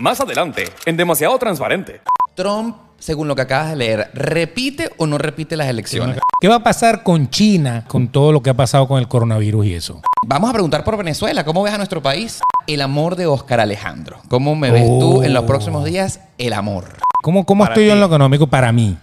Más adelante, en demasiado transparente. Trump, según lo que acabas de leer, ¿repite o no repite las elecciones? ¿Qué va a pasar con China, con todo lo que ha pasado con el coronavirus y eso? Vamos a preguntar por Venezuela. ¿Cómo ves a nuestro país? El amor de Oscar Alejandro. ¿Cómo me ves tú en los Oh. próximos días? El amor. ¿Cómo, cómo estoy yo en lo económico para mí?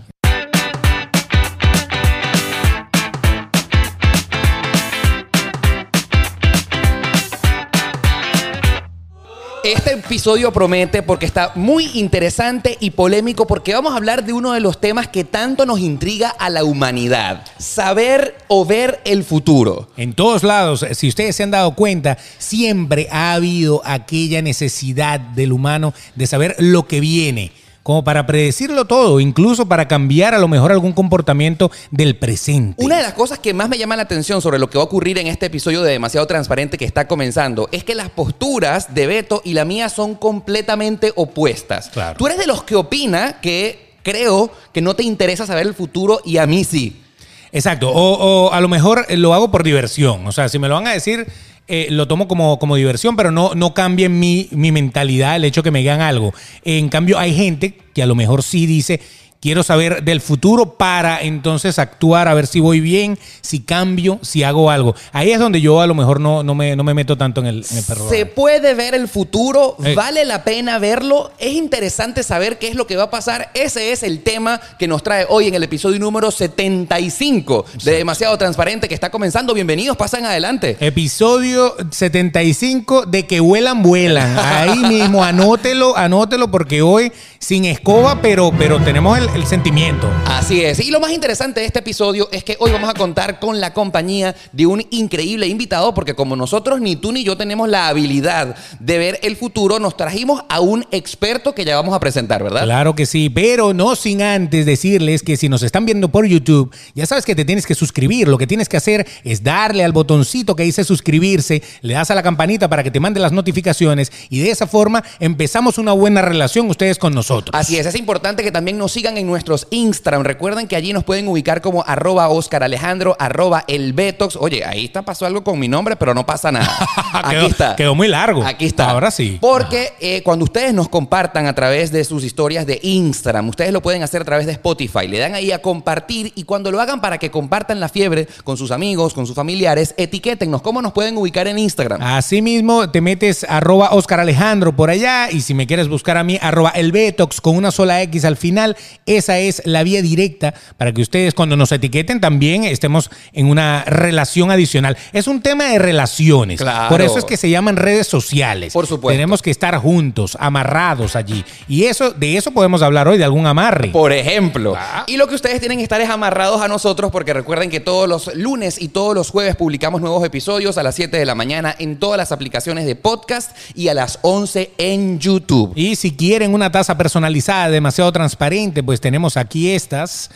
Este episodio promete porque está muy interesante y polémico porque vamos a hablar de uno de los temas que tanto nos intriga a la humanidad. Saber o ver el futuro. En todos lados, si ustedes se han dado cuenta, siempre ha habido aquella necesidad del humano de saber lo que viene, como para predecirlo todo, incluso para cambiar a lo mejor algún comportamiento del presente. Una de las cosas que más me llama la atención sobre lo que va a ocurrir en este episodio de Demasiado Transparente que está comenzando es que las posturas de Beto y la mía son completamente opuestas. Claro. Tú eres de los que opina que creo que no te interesa saber el futuro y a mí sí. Exacto, o, o a lo mejor lo hago por diversión, o sea, si me lo van a decir, eh, lo tomo como, como diversión, pero no, no cambie mi, mi mentalidad el hecho que me digan algo. En cambio, hay gente que a lo mejor sí dice, quiero saber del futuro para entonces actuar, a ver si voy bien, si cambio, si hago algo. Ahí es donde yo a lo mejor no, no, me, no me meto tanto en el, en el perro. Se puede ver el futuro, Eh. vale la pena verlo, es interesante saber qué es lo que va a pasar. Ese es el tema que nos trae hoy en el episodio número 75 de Demasiado Transparente que está comenzando. Bienvenidos, pasan adelante. Episodio 75 de que vuelan, vuelan. Ahí mismo, anótelo, anótelo, porque hoy sin escoba, pero, pero tenemos el, el sentimiento. Así es. Y lo más interesante de este episodio es que hoy vamos a contar con la compañía de un increíble invitado, porque como nosotros, ni tú ni yo tenemos la habilidad de ver el futuro, nos trajimos a un experto que ya vamos a presentar, ¿verdad? Claro que sí, pero no sin antes decirles que si nos están viendo por YouTube, ya sabes que te tienes que suscribir. Lo que tienes que hacer es darle al botoncito que dice suscribirse, le das a la campanita para que te mande las notificaciones y de esa forma empezamos una buena relación ustedes con nosotros. Así es, es importante que también nos sigan en nuestros Instagram. Recuerden que allí nos pueden ubicar como arroba Oscar Alejandro, arroba el Betox. Oye, ahí está, pasó algo con mi nombre, pero no pasa nada. Aquí Quedó- está. quedó muy largo. Aquí está. Ahora sí. Porque eh, cuando ustedes nos compartan a través de sus historias de Instagram, ustedes lo pueden hacer a través de Spotify. Le dan ahí a compartir y cuando lo hagan para que compartan la fiebre con sus amigos, con sus familiares, etiquétennos. ¿Cómo nos pueden ubicar en Instagram? Asimismo, te metes arroba Oscar Alejandro por allá y si me quieres buscar a mí, arroba el Betox con una sola X al final. Esa es la vía directa para que ustedes cuando nos etiqueten también estemos en una relación adicional. Es un tema de relaciones. Claro. Por eso es que se llaman redes sociales. Por supuesto. Tenemos que estar juntos, amarrados allí. Y eso, de eso podemos hablar hoy, de algún amarre. Por ejemplo. Ah. Y lo que ustedes tienen que estar es amarrados a nosotros porque recuerden que todos los lunes y todos los jueves publicamos nuevos episodios a las 7 de la mañana en todas las aplicaciones de podcast y a las 11 en YouTube. Y si quieren una taza personalizada demasiado transparente, pues tenemos aquí estas.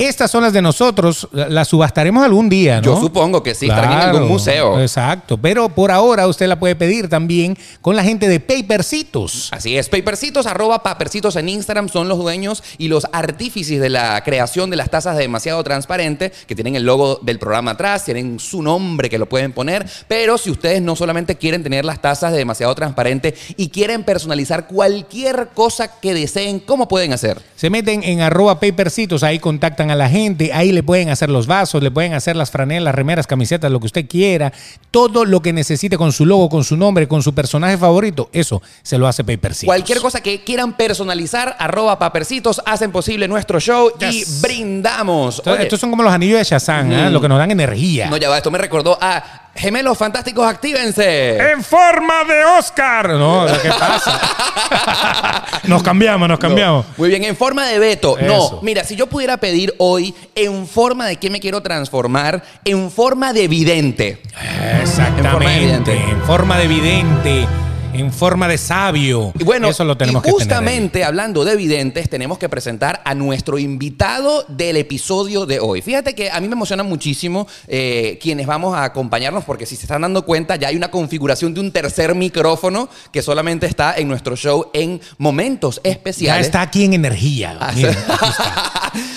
Estas son las de nosotros, las subastaremos algún día, ¿no? Yo supongo que sí, estarán en algún museo. Exacto, pero por ahora usted la puede pedir también con la gente de Papercitos. Así es, Papercitos, arroba Papercitos en Instagram son los dueños y los artífices de la creación de las tazas de demasiado transparente, que tienen el logo del programa atrás, tienen su nombre que lo pueden poner, pero si ustedes no solamente quieren tener las tazas de demasiado transparente y quieren personalizar cualquier cosa que deseen, ¿cómo pueden hacer? Se meten en arroba Papercitos, ahí contactan a la gente, ahí le pueden hacer los vasos, le pueden hacer las franelas, remeras, camisetas, lo que usted quiera, todo lo que necesite con su logo, con su nombre, con su personaje favorito, eso se lo hace Papercitos. Cualquier cosa que quieran personalizar, arroba Papercitos, hacen posible nuestro show Yes. y brindamos. Estos, son como los anillos de Shazam, ¿ah? lo que nos dan energía. no, ya va, esto me recordó a Gemelos Fantásticos, actívense. En forma de Oscar. No, ¿qué pasa? nos cambiamos, nos cambiamos. No. Muy bien, en forma de Beto. Eso. No, mira, si yo pudiera pedir hoy en forma de qué me quiero transformar, en forma de vidente. Exactamente. En forma de vidente. En forma de vidente. En forma de sabio. Y bueno, eso lo tenemos y que tener. ahí. justamente hablando de videntes, tenemos que presentar a nuestro invitado del episodio de hoy. Fíjate que a mí me emociona muchísimo eh, quienes vamos a acompañarnos, porque si se están dando cuenta, ya hay una configuración de un tercer micrófono que solamente está en nuestro show en momentos Ya especiales. está aquí en energía. Ah, Miren.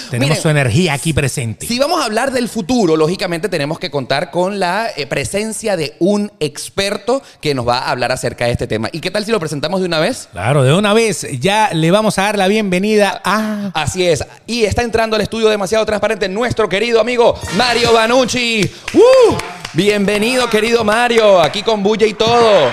Tenemos Miren, su energía aquí presente. Si vamos a hablar del futuro, lógicamente tenemos que contar con la eh, presencia de un experto que nos va a hablar acerca de este tema. ¿Y qué tal si lo presentamos de una vez? Claro, de una vez ya le vamos a dar la bienvenida a... Así es. Y está entrando al estudio demasiado transparente nuestro querido amigo Mario Banucci. ¡Uh! Bienvenido, querido Mario. Aquí con bulla y todo.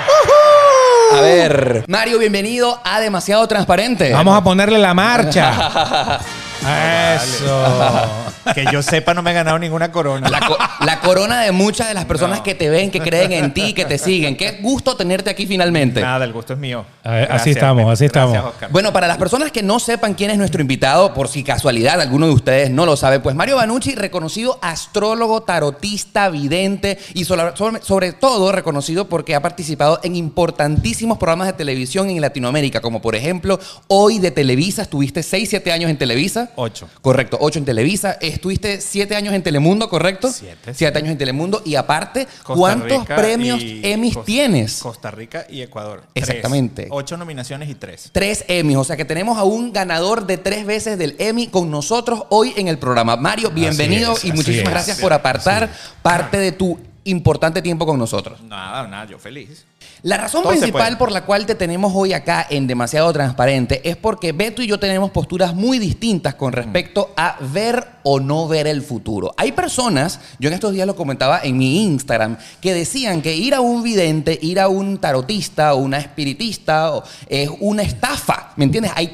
A ver, Mario, bienvenido a Demasiado Transparente. Vamos a ponerle la marcha. Eso. Que yo sepa, no me he ganado ninguna corona. La, co- la corona de muchas de las personas que te ven, que creen en ti, que te siguen. Qué gusto tenerte aquí finalmente. Nada, el gusto es mío. Así estamos, así Gracias, estamos. Oscar. Bueno, para las personas que no sepan quién es nuestro invitado, por si casualidad alguno de ustedes no lo sabe, pues Mario Banucci, reconocido astrólogo, tarotista, vidente y sobre, sobre- sobre todo reconocido porque ha participado en importantísimos programas de televisión en Latinoamérica, como por ejemplo Hoy de Televisa, estuviste 6, 7 años en Televisa. Ocho. Correcto, 8 en Televisa. Estuviste 7 años en Telemundo, ¿correcto? Siete, 7 años en Telemundo. Y aparte, Costa ¿cuántos Rica premios Emmys tienes? Costa Rica y Ecuador. Tres. Exactamente. Ocho nominaciones y tres. Tres Emmys, o sea que tenemos a un ganador de tres veces del Emmy con nosotros hoy en el programa. Mario, bienvenido es, y muchísimas es. gracias por apartar parte de tu importante tiempo con nosotros. Nada, nada, yo feliz. La razón Todo principal por la cual te tenemos hoy acá en Demasiado Transparente es porque Beto y yo tenemos posturas muy distintas con respecto a ver o no ver el futuro. Hay personas, yo en estos días lo comentaba en mi Instagram, que decían que ir a un vidente, ir a un tarotista o una espiritista es una estafa, ¿me entiendes? Hay,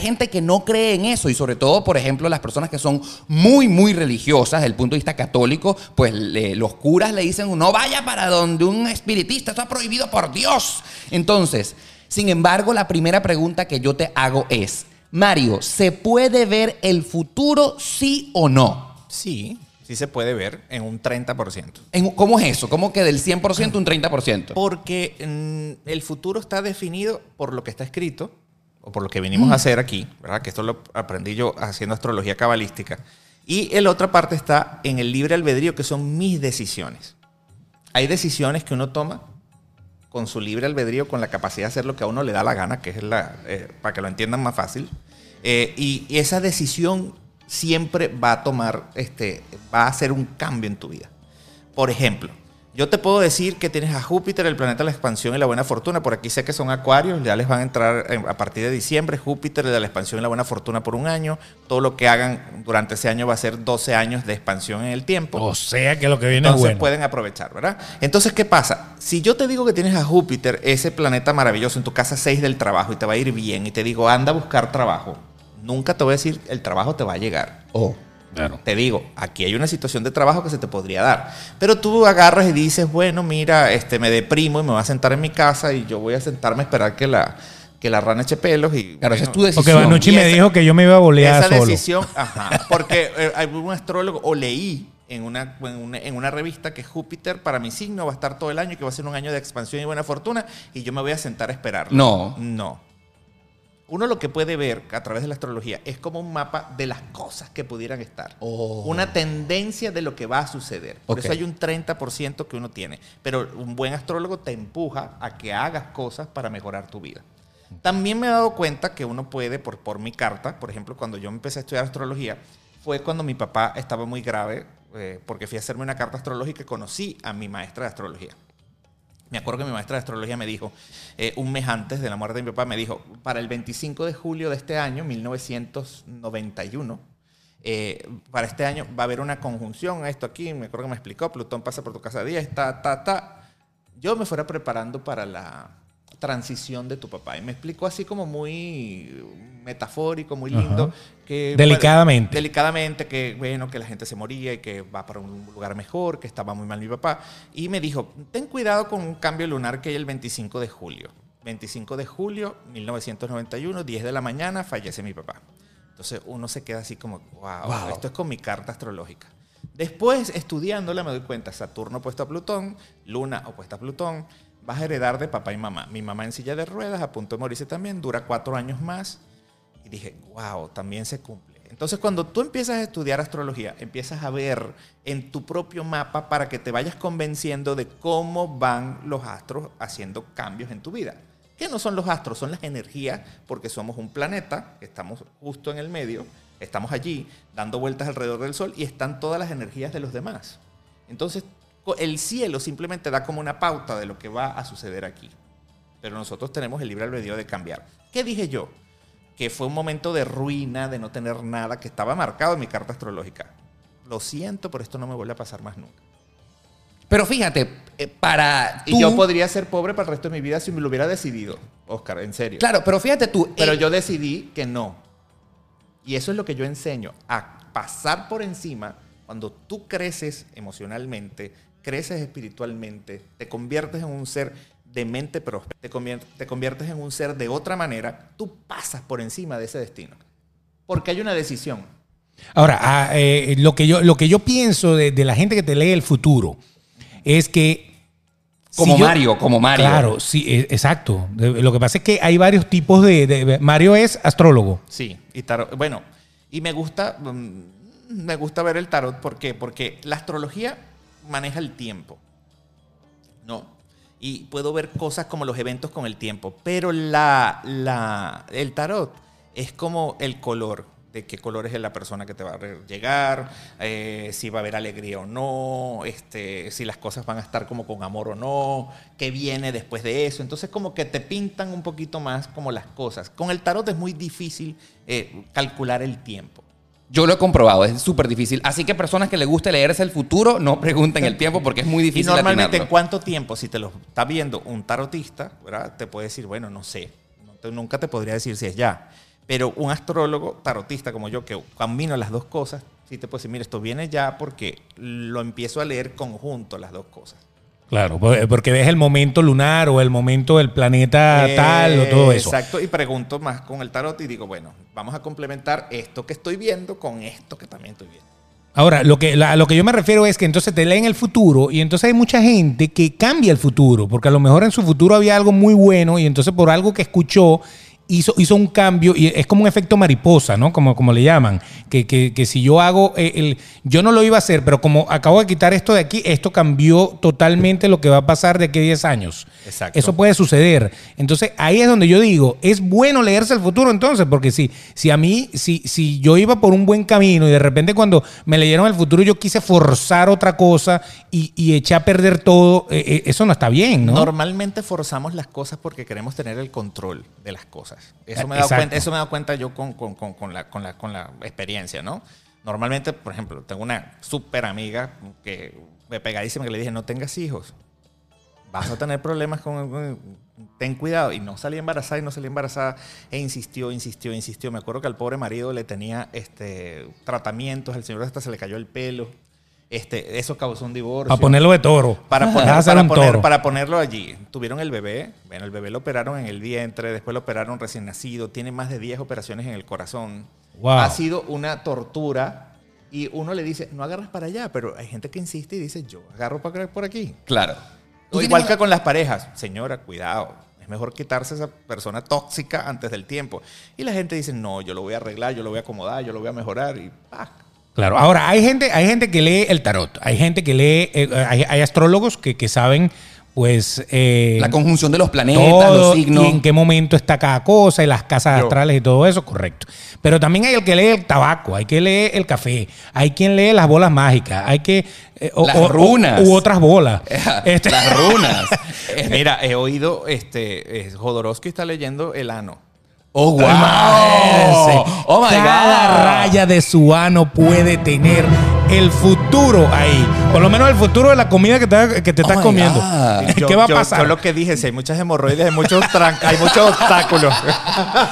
gente que no cree en eso y sobre todo, por ejemplo, las personas que son muy, muy religiosas desde el punto de vista católico, pues los curas le dicen, no vaya para donde un espiritista, está prohibido por Dios. Entonces, sin embargo, la primera pregunta que yo te hago es, Mario, ¿se puede ver el futuro sí o no? Sí, sí se puede ver en un 30%. En- ¿Cómo es eso? ¿Cómo que del 100% un 30%? Porque mm, el futuro está definido por lo que está escrito, o por lo que venimos a hacer aquí, ¿verdad? Que esto lo aprendí yo haciendo astrología cabalística. Y la otra parte está en el libre albedrío, que son mis decisiones. Hay decisiones que uno toma con su libre albedrío, con la capacidad de hacer lo que a uno le da la gana, que es la, eh, para que lo entiendan más fácil. Eh, y, esa decisión siempre va a tomar, este, va a hacer un cambio en tu vida. Por ejemplo, yo te puedo decir que tienes a Júpiter, el planeta de la expansión y la buena fortuna. Por aquí sé que son acuarios, ya les van a entrar eh, a partir de diciembre. Júpiter, el de la expansión y la buena fortuna por un año. Todo lo que hagan durante ese año va a ser 12 años de expansión en el tiempo. O sea que lo que viene Entonces es bueno. pueden aprovechar, ¿verdad? Entonces, ¿qué pasa? Si yo te digo que tienes a Júpiter, ese planeta maravilloso, en tu casa 6 del trabajo y te va a ir bien, y te digo, anda a buscar trabajo, nunca te voy a decir, el trabajo te va a llegar. Oh. Claro. Te digo, aquí hay una situación de trabajo que se te podría dar. Pero tú agarras y dices, bueno, mira, este, me deprimo y me voy a sentar en mi casa y yo voy a sentarme a esperar que la, que la rana eche pelos. Y, Claro, esa es tu bueno, Porque decisión. Banucci me esa- dijo que yo me iba a bolear esa solo. decisión, ajá, porque eh, hay un astrólogo, o leí en una, en, una, en una revista que Júpiter para mi signo va a estar todo el año y que va a ser un año de expansión y buena fortuna y yo me voy a sentar a esperarlo. No. No. Uno lo que puede ver a través de la astrología es como un mapa de las cosas que pudieran estar. Oh. Una tendencia de lo que va a suceder. Por eso hay un 30% que uno tiene. Pero un buen astrólogo te empuja a que hagas cosas para mejorar tu vida. También me he dado cuenta que uno puede, por, por mi carta, por ejemplo, cuando yo empecé a estudiar astrología, fue cuando mi papá estaba muy grave, eh, porque fui a hacerme una carta astrológica y conocí a mi maestra de astrología. Me acuerdo que mi maestra de astrología me dijo, eh, un mes antes de la muerte de mi papá, me dijo, para el 25 de julio de este año, 1991, eh, para este año va a haber una conjunción a esto aquí, me acuerdo que me explicó, Plutón pasa por tu casa 10, ta, ta, ta. Yo me fuera preparando para la transición de tu papá. Y me explicó así como muy metafórico, muy lindo. Ajá. Que, Delicadamente. bueno, delicadamente, que bueno, que la gente se moría y que va para un lugar mejor, que estaba muy mal mi papá. Y me dijo, ten cuidado con un cambio lunar que hay el 25 de julio. 25 de julio, 1991, 10 de la mañana, fallece mi papá. Entonces uno se queda así como, wow, Wow. esto es con mi carta astrológica. Después, estudiándola, me doy cuenta, Saturno opuesto a Plutón, Luna opuesta a Plutón, vas a heredar de papá y mamá. Mi mamá en silla de ruedas, a punto de morirse también, dura cuatro años más. Y dije, wow, también se cumple. Entonces, cuando tú empiezas a estudiar astrología, empiezas a ver en tu propio mapa para que te vayas convenciendo de cómo van los astros haciendo cambios en tu vida. ¿Qué no son los astros? Son las energías, porque somos un planeta, estamos justo en el medio, Estamos allí dando vueltas alrededor del Sol y están todas las energías de los demás. Entonces, el cielo simplemente da como una pauta de lo que va a suceder aquí. Pero nosotros tenemos el libre albedrío de cambiar. ¿Qué dije yo? Que fue un momento de ruina, de no tener nada, que estaba marcado en mi carta astrológica. Lo siento, pero esto no me vuelve a pasar más nunca. Pero fíjate, eh, para Y yo podría ser pobre para el resto de mi vida si me lo hubiera decidido, Oscar, en serio. Claro, pero fíjate tú. Pero eh, yo decidí que no. Y eso es lo que yo enseño, a pasar por encima cuando tú creces emocionalmente, creces espiritualmente, te conviertes en un ser de mente próspera, te convier- te conviertes en un ser de otra manera, tú pasas por encima de ese destino. Porque hay una decisión. Ahora, ah, eh, lo, que yo, lo que yo pienso de, de la gente que te lee el futuro es que. Como si yo- Mario, como Mario. Claro, sí, eh, exacto. Lo que pasa es que hay varios tipos de. de- Mario es astrólogo. Sí, y tarot. Bueno, y me gusta, mm, me gusta ver el tarot. ¿Por qué? Porque la astrología maneja el tiempo. ¿No? Y puedo ver cosas como los eventos con el tiempo. Pero la, la, el tarot es como el color. De qué color es la persona que te va a llegar, eh, si va a haber alegría o no, este, si las cosas van a estar como con amor o no, qué viene después de eso. Entonces como que te pintan un poquito más como las cosas. Con el tarot es muy difícil eh, calcular el tiempo. Yo lo he comprobado, es súper difícil. Así que personas que les guste leerse el futuro, no pregunten el tiempo porque es muy Y difícil normalmente, ¿en cuánto tiempo, si te lo está viendo un tarotista, ¿verdad? te puede decir, bueno, no sé, nunca te podría decir si es ya. Pero un astrólogo tarotista como yo, que camino las dos cosas, sí te puede decir, mira, esto viene ya porque lo empiezo a leer conjunto las dos cosas. Claro, por- porque ves el momento lunar o el momento del planeta tal o todo eso. Exacto, y pregunto más con el tarot y digo, bueno, vamos a complementar esto que estoy viendo con esto que también estoy viendo. Ahora, lo que, la- a lo que yo me refiero es que entonces te leen el futuro y entonces hay mucha gente que cambia el futuro, porque a lo mejor en su futuro había algo muy bueno y entonces por algo que escuchó hizo, hizo un cambio y es como un efecto mariposa, ¿no? Como, como le llaman, que, que- que si yo hago, eh, el, yo no lo iba a hacer, pero como acabo de quitar esto de aquí, esto cambió totalmente lo que va a pasar de aquí a 10 años. Exacto. Eso puede suceder. Entonces ahí es donde yo digo, es bueno leerse el futuro entonces, porque si, si a mí, si, si yo iba por un buen camino y de repente cuando me leyeron el futuro yo quise forzar otra cosa y, y eché a perder todo, eh, eh, eso no está bien, ¿no? Normalmente forzamos las cosas porque queremos tener el control de las cosas. Eso me he dado cuenta, eso me he dado cuenta yo con, con- con- con la, con, la, con la experiencia, ¿no? Normalmente, por ejemplo, tengo una súper amiga que me pegadísima que le dije, no tengas hijos. Vas a tener problemas con, con- Ten cuidado. Y no salí embarazada y no salí embarazada. E insistió, insistió, insistió. Me acuerdo que al pobre marido le tenía este, tratamientos, al señor hasta se le cayó el pelo. Este, eso causó un divorcio A ponerlo de toro. para, poner- a para, poner- toro. para ponerlo allí. Tuvieron el bebé. Bueno, el bebé lo operaron en el vientre, después lo operaron recién nacido. Tiene más de 10 operaciones en el corazón. Wow. Ha sido una tortura. Y uno le dice, no agarras para allá, pero hay gente que insiste y dice, yo agarro para por aquí. Claro. O igual que con las parejas. Señora, cuidado. Es mejor quitarse esa persona tóxica antes del tiempo. Y la gente dice, no, yo lo voy a arreglar, yo lo voy a acomodar, yo lo voy a mejorar. Y ¡pac! Claro, ahora hay gente, hay gente que lee el tarot, hay gente que lee, eh, hay, hay astrólogos que, que saben, pues, eh, La conjunción de los planetas, todo los signos. y en qué momento está cada cosa y las casas Yo. astrales y todo eso, correcto. Pero también hay el que lee el tabaco, hay que lee el café, hay quien lee las bolas mágicas, hay que eh, o- Las o- o- runas. u otras bolas. Este- Las runas. Mira, he oído, este, Jodorowsky está leyendo el ano. Oh, wow. Imagínense, Oh, my Cada God. raya de su ano puede tener el futuro ahí. Por lo menos el futuro de la comida que te, que te Oh estás my comiendo. God. ¿Qué Yo- va a yo- pasar? Yo lo que dije, si hay muchas hemorroides, hay muchos, hay muchos obstáculos.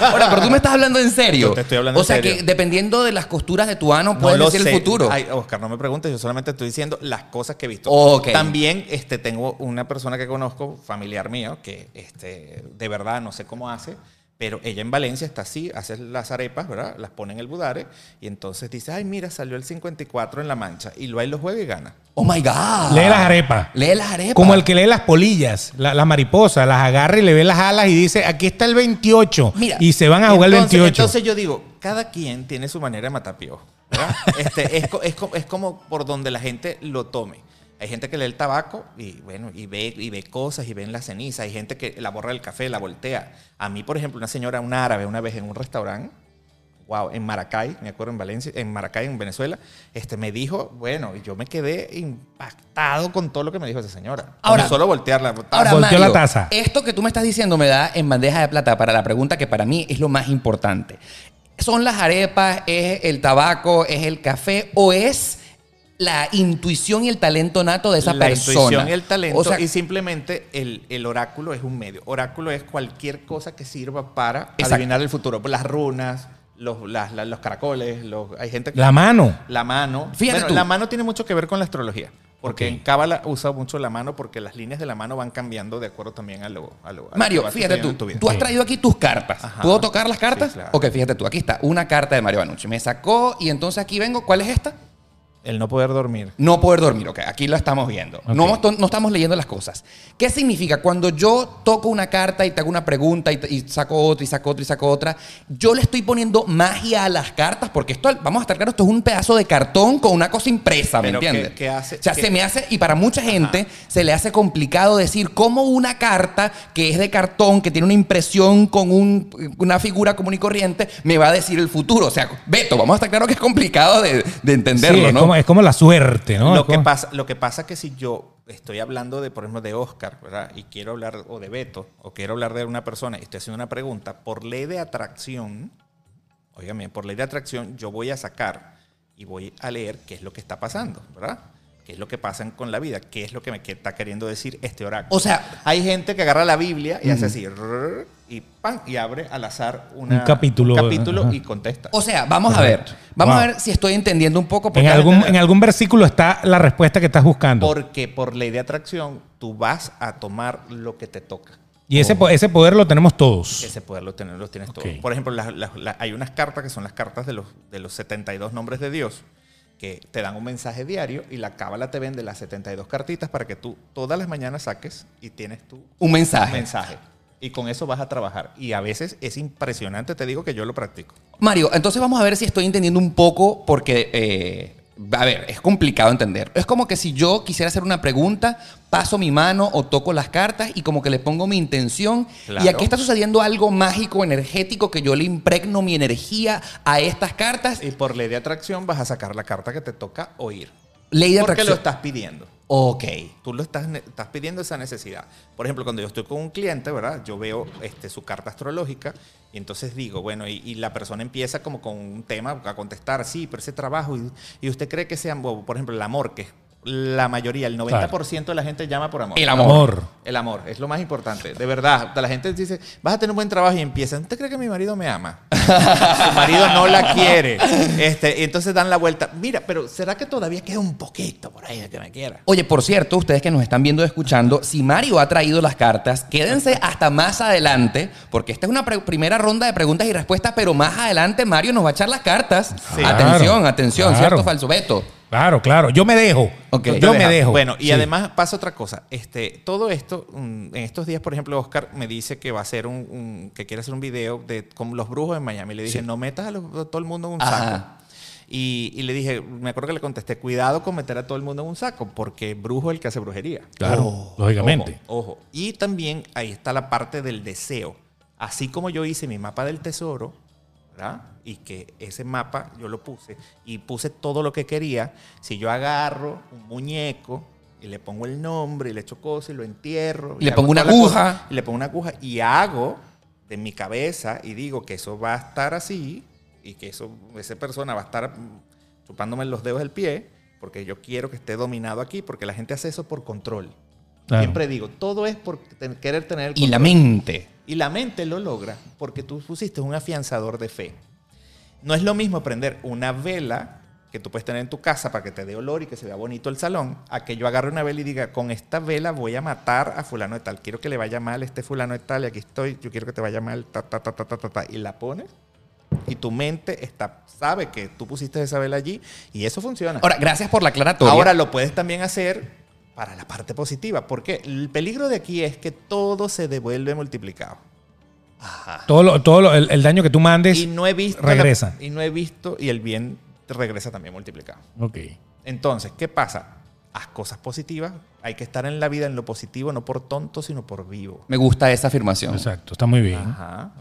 Ahora, pero tú me estás hablando en serio. Yo te estoy hablando o en sea serio. que dependiendo de las costuras de tu ano, No puedes lo decir sé. el futuro. Ay, Oscar, no me preguntes, yo solamente estoy diciendo las cosas que he visto. Ok. También este, tengo una persona que conozco, familiar mío, que este, de verdad no sé cómo hace, pero ella en Valencia está así, hace las arepas, ¿verdad? Las pone en el budare y entonces dice, ay, mira, salió el 54 en la mancha y lo ahí lo juega y gana. Oh my God. Lee las arepas. Lee las arepas. Como el que lee las polillas, la- las mariposas, las agarra y le ve las alas y dice, aquí está el 28. Mira, y se van a jugar entonces, el 28. Entonces yo digo, cada quien tiene su manera de matar. Este, es, co- es co- es como por donde la gente lo tome. Hay gente que lee el tabaco y bueno, y ve, y ve cosas y ven la ceniza. Hay gente que la borra del café, la voltea. A mí, por ejemplo, una señora, una árabe, una vez en un restaurante, wow, en Maracay, me acuerdo en Valencia, en Maracay, en Venezuela, este, me dijo, bueno, y yo me quedé impactado con todo lo que me dijo esa señora. Ahora- Con solo voltearla. Ahora, Volteó Mario, la taza. Esto que tú me estás diciendo me da en bandeja de plata para la pregunta que para mí es lo más importante. ¿Son las arepas, es el tabaco, es el café o es la intuición y el talento nato de esa la persona? intuición y el talento O sea, y simplemente el, el oráculo es un medio. Oráculo es cualquier cosa que sirva para Exacto. adivinar el futuro. Las runas, los, las- las- los caracoles, los, hay gente que... La mano. La mano. Fíjate Bueno, tú. la mano tiene mucho que ver con la astrología. Porque en Cábala usa mucho la mano porque las líneas de la mano van cambiando de acuerdo también a lo, a lo- Mario, fíjate tú, tu vida. tú has traído aquí tus cartas. Ajá. ¿Puedo tocar las cartas? Sí, claro. Ok, fíjate tú, aquí está, una carta de Mario Banucci. Me sacó y entonces aquí vengo. ¿Cuál es esta? El no poder dormir. No poder dormir, ok, aquí lo estamos viendo. Ok. No, no estamos leyendo las cosas. ¿Qué significa? Cuando yo toco una carta y te hago una pregunta y, y saco otra y saco otra y saco otra, yo le estoy poniendo magia a las cartas porque esto, vamos a estar claros, esto es un pedazo de cartón con una cosa impresa, ¿me Pero ¿qué- entiendes? qué hace- O sea, qué- se me hace, y para mucha gente se le hace complicado decir cómo una carta que es de cartón, que tiene una impresión con un- una figura común y corriente, me va a decir el futuro. O sea, Beto, vamos a estar claros que es complicado de, de entenderlo, Sí, es, ¿no? Como, es como la suerte, ¿no? lo, que pasa, lo que pasa que si yo estoy hablando de, por ejemplo, de Oscar, ¿verdad? Y quiero hablar, o de Beto, o quiero hablar de una persona y estoy haciendo una pregunta, por ley de atracción, óigame, por ley de atracción, yo voy a sacar y voy a leer qué es lo que está pasando, ¿verdad? ¿Qué es lo que pasa con la vida? ¿Qué es lo que me está queriendo decir este oráculo? O sea- hay gente que agarra la Biblia y hace así, rrr, y ¡pam! y abre al azar una- Un capítulo, un capítulo ajá. y contesta. O sea, vamos a ver. Vamos Wow. a ver si estoy entendiendo un poco. en, algún, en algún versículo está la respuesta que estás buscando. Porque por ley de atracción tú vas a tomar lo que te toca. y ese, ese poder lo tenemos todos. Ese poder lo, tener, lo tienes Ok. todo. Por ejemplo, hay unas cartas que son las cartas de los, de los 72 nombres de Dios que te dan un mensaje diario y la cábala te vende las 72 cartitas para que tú todas las mañanas saques y tienes tu Un mensaje. mensaje. Y con eso vas a trabajar. Y a veces es impresionante, te digo que yo lo practico. Mario, entonces vamos a ver si estoy entendiendo un poco, porque, eh, a ver, es complicado entender. Es como que si yo quisiera hacer una pregunta, paso mi mano o toco las cartas y como que le pongo mi intención. Claro. Y aquí está sucediendo algo mágico, energético, que yo le impregno mi energía a estas cartas. Y por ley de atracción vas a sacar la carta que te toca oír. Ley de Porque atracción. lo estás pidiendo. Ok. Tú lo estás, estás pidiendo esa necesidad. Por ejemplo, cuando yo estoy con un cliente, ¿verdad? Yo veo este, su carta astrológica y entonces digo, bueno, y, la persona empieza como con un tema a contestar, sí, pero ese trabajo, y, y usted cree que sea, por ejemplo, el amor, que es la mayoría, el 90% de la gente llama por amor. El amor. Amor. El amor, es lo más importante, de verdad. La gente dice, vas a tener un buen trabajo y empiezan, ¿usted cree que mi marido me ama? Su marido no la quiere. Este, y entonces dan la vuelta. Mira, pero ¿será que todavía queda un poquito por ahí de que me quiera? Oye, por cierto, ustedes que nos están viendo y escuchando, si Mario ha traído las cartas, quédense hasta más adelante, porque esta es una primera ronda de preguntas y respuestas, pero más adelante Mario nos va a echar las cartas. Sí. Atención, Claro, atención, claro. ¿cierto, falso Beto? Claro, claro. Yo me dejo. Yo me dejo. Bueno, y Sí. además pasa otra cosa. Este, todo esto, mm, en estos días, por ejemplo, Oscar me dice que va a hacer un, un- que quiere hacer un video de como los brujos en Miami. Le dije, no metas a, los- a todo el mundo en un Ajá. saco. Y, y le dije, me acuerdo que le contesté, cuidado con meter a todo el mundo en un saco, porque brujo es el que hace brujería. Claro, lógicamente. Ojo, ojo. Y también ahí está la parte del deseo. Así como yo hice mi mapa del tesoro, ¿verdad? Y que ese mapa yo lo puse y puse todo lo que quería. Si yo agarro un muñeco y le pongo el nombre y le echo cosas y lo entierro. Y le pongo una aguja. Y le pongo una aguja y hago de mi cabeza y digo que eso va a estar así y que eso, esa persona va a estar chupándome los dedos del pie porque yo quiero que esté dominado aquí porque la gente hace eso por control. Claro. Siempre digo, todo es por ten- querer tener el Y la mente. Y la mente lo logra porque tú pusiste un afianzador de fe. No es lo mismo prender una vela que tú puedes tener en tu casa para que te dé olor y que se vea bonito el salón, a que yo agarre una vela y diga, con esta vela voy a matar a fulano de tal. Quiero que le vaya mal a este fulano de tal y aquí estoy, yo quiero que te vaya mal, ta, ta, ta, ta, ta, ta, ta. Y la pones y tu mente está, sabe que tú pusiste esa vela allí y eso funciona. Ahora, gracias por la aclaratoria. Ahora lo puedes también hacer para la parte positiva, porque el peligro de aquí es que todo se devuelve multiplicado. Todo, lo- todo lo- el, el daño que tú mandes Y no he visto regresa. y no he visto y el bien te regresa también multiplicado. Ok. Entonces, ¿qué pasa? Haz cosas positivas. Hay que estar en la vida en lo positivo, no por tonto, sino por vivo. Me gusta esa afirmación. Exacto, está muy bien. Ajá.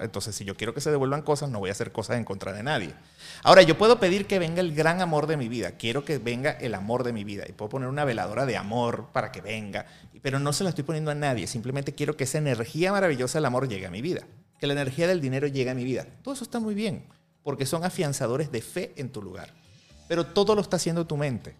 Entonces, si yo quiero que se devuelvan cosas, no voy a hacer cosas en contra de nadie. Ahora, yo puedo pedir que venga el gran amor de mi vida. Quiero que venga el amor de mi vida. Y puedo poner una veladora de amor para que venga. Pero no se la estoy poniendo a nadie. Simplemente quiero que esa energía maravillosa del amor llegue a mi vida. Que la energía del dinero llegue a mi vida. Todo eso está muy bien. Porque son afianzadores de fe en tu lugar. Pero todo lo está haciendo tu mente.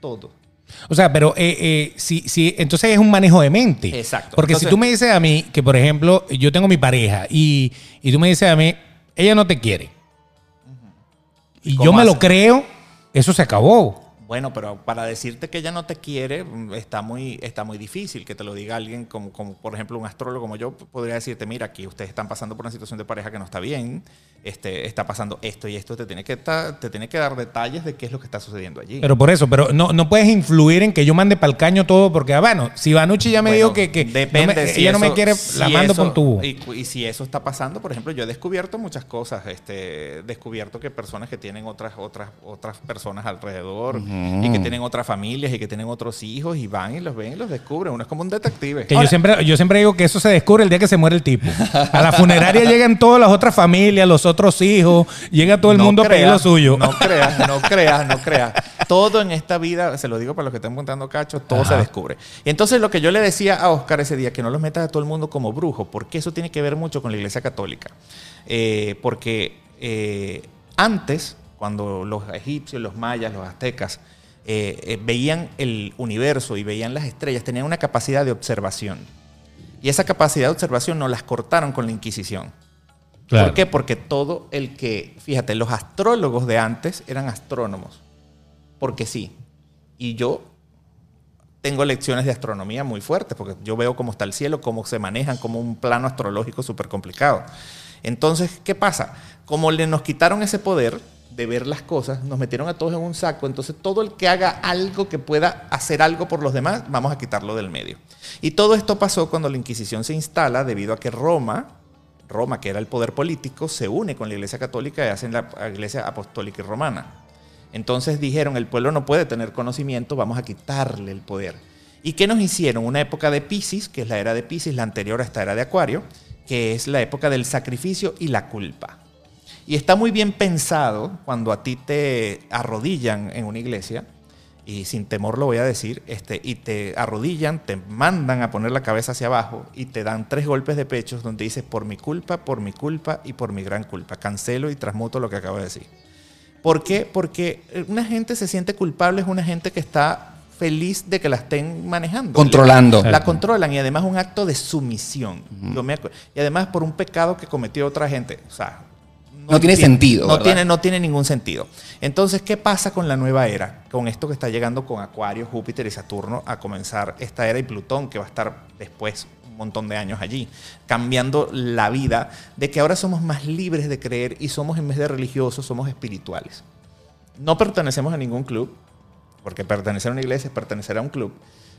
Todo. O sea, pero eh, eh, si, si, entonces es un manejo de mente. Exacto. Porque Entonces- si tú me dices a mí que, por ejemplo, yo tengo mi pareja y, y tú me dices a mí, ella no te quiere. Y yo me lo creo, eso se acabó. Bueno, pero para decirte que ella no te quiere mm, está muy, está muy difícil que te lo diga alguien como, como, por ejemplo, un astrólogo como yo podría decirte, mira, aquí ustedes están pasando por una situación de pareja que no está bien, este, está pasando esto y esto, te tiene, que ta- te tiene que dar detalles de qué es lo que está sucediendo allí. Pero por eso, pero no, no puedes influir en que yo mande para el caño todo, porque, ah, bueno, si Vanucci ya me Bueno, dijo que, que depende no me- si ella no me quiere, si la mando eso- por tubo. Y, y si eso está pasando, por ejemplo, yo he descubierto muchas cosas. Este, he descubierto que personas que tienen otras, otras, otras personas alrededor y que tienen otras familias y que tienen otros hijos y van y los ven y los descubren. Uno es como un detective. Que yo siempre, yo siempre digo que eso se descubre el día que se muere el tipo. A la funeraria llegan todas las otras familias, los otros hijos, llega todo el No mundo a pedir lo suyo. No creas, no creas, no creas. Todo en esta vida, se lo digo para los que están montando cachos, todo se descubre. Y entonces lo que yo le decía a Oscar ese día, que no los metas a todo el mundo como brujo, porque eso tiene que ver mucho con la Iglesia Católica. Eh, porque eh, antes, cuando los egipcios, los mayas, los aztecas, eh, eh, veían el universo y veían las estrellas, tenían una capacidad de observación. Y esa capacidad de observación no las cortaron con la Inquisición. Claro. ¿Por qué? Porque todo el que, fíjate, los astrólogos de antes eran astrónomos. Porque sí. Y yo tengo lecciones de astronomía muy fuertes, porque yo veo cómo está el cielo, cómo se manejan, como un plano astrológico súper complicado. Entonces, ¿qué pasa? Como le nos quitaron ese poder de ver las cosas, nos metieron a todos en un saco, entonces todo el que haga algo que pueda hacer algo por los demás, vamos a quitarlo del medio. Y todo esto pasó cuando la Inquisición se instala debido a que Roma, Roma, que era el poder político, se une con la Iglesia Católica y hacen la Iglesia Apostólica y Romana. Entonces dijeron, el pueblo no puede tener conocimiento, vamos a quitarle el poder. ¿Y qué nos hicieron? Una época de Pisces, que es la era de Pisces, la anterior a esta era de Acuario, que es la época del sacrificio y la culpa. Y está muy bien pensado cuando a ti te arrodillan en una iglesia, y sin temor lo voy a decir, este, y te arrodillan, te mandan a poner la cabeza hacia abajo y te dan tres golpes de pecho donde dices por mi culpa, por mi culpa y por mi gran culpa. Cancelo y transmuto lo que acabo de decir. ¿Por qué? Porque una gente se siente culpable, es una gente que está feliz de que la estén manejando. Controlando. La, controlan y además un acto de sumisión. Yo me y además por un pecado que cometió otra gente. O sea, No tiene sentido, No ¿verdad? tiene, no tiene ningún sentido. Entonces, ¿qué pasa con la nueva era? Con esto que está llegando con Acuario, Júpiter y Saturno a comenzar esta era y Plutón, que va a estar después un montón de años allí, cambiando la vida de que ahora somos más libres de creer y somos en vez de religiosos, somos espirituales. No pertenecemos a ningún club, porque pertenecer a una iglesia es pertenecer a un club.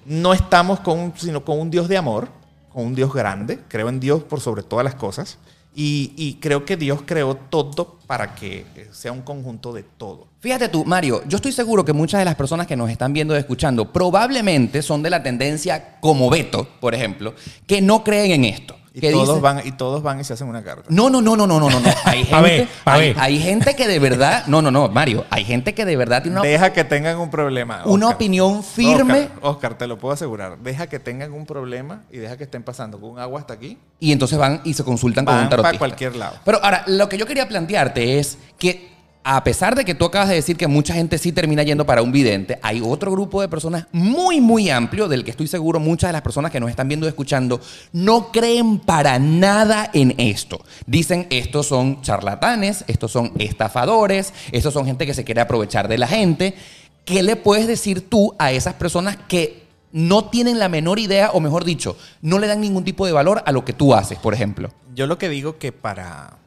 No estamos con sino con un Dios de amor, con un Dios grande. Creo en Dios por sobre todas las cosas. Y, creo que Dios creó todo para que eh, sea un conjunto de todo. Fíjate tú, Mario, yo estoy seguro que muchas de las personas que nos están viendo y escuchando probablemente son de la tendencia, como Beto, por ejemplo, que no creen en esto. Y que todos, van, y todos van y se hacen una carta. No, no, no, no, no, no, no. no. Hay gente, ver, hay, ver. hay gente que de verdad, no, no, no, Mario, hay gente que de verdad tiene una, Deja que tengan un problema. una opinión firme Oscar, Oscar, te lo puedo asegurar. Deja que tengan un problema y deja que estén pasando con un agua hasta aquí. y entonces van y se consultan con un Van para tarotista. cualquier lado. Pero ahora, lo que yo quería plantearte es que a pesar de que tú acabas de decir que mucha gente sí termina yendo para un vidente, hay otro grupo de personas muy, muy amplio, del que estoy seguro muchas de las personas que nos están viendo y escuchando no creen para nada en esto. Dicen, estos son charlatanes, estos son estafadores, estos son gente que se quiere aprovechar de la gente. ¿Qué le puedes decir tú a esas personas que no tienen la menor idea, o mejor dicho, no le dan ningún tipo de valor a lo que tú haces, por ejemplo? Yo lo que digo que para,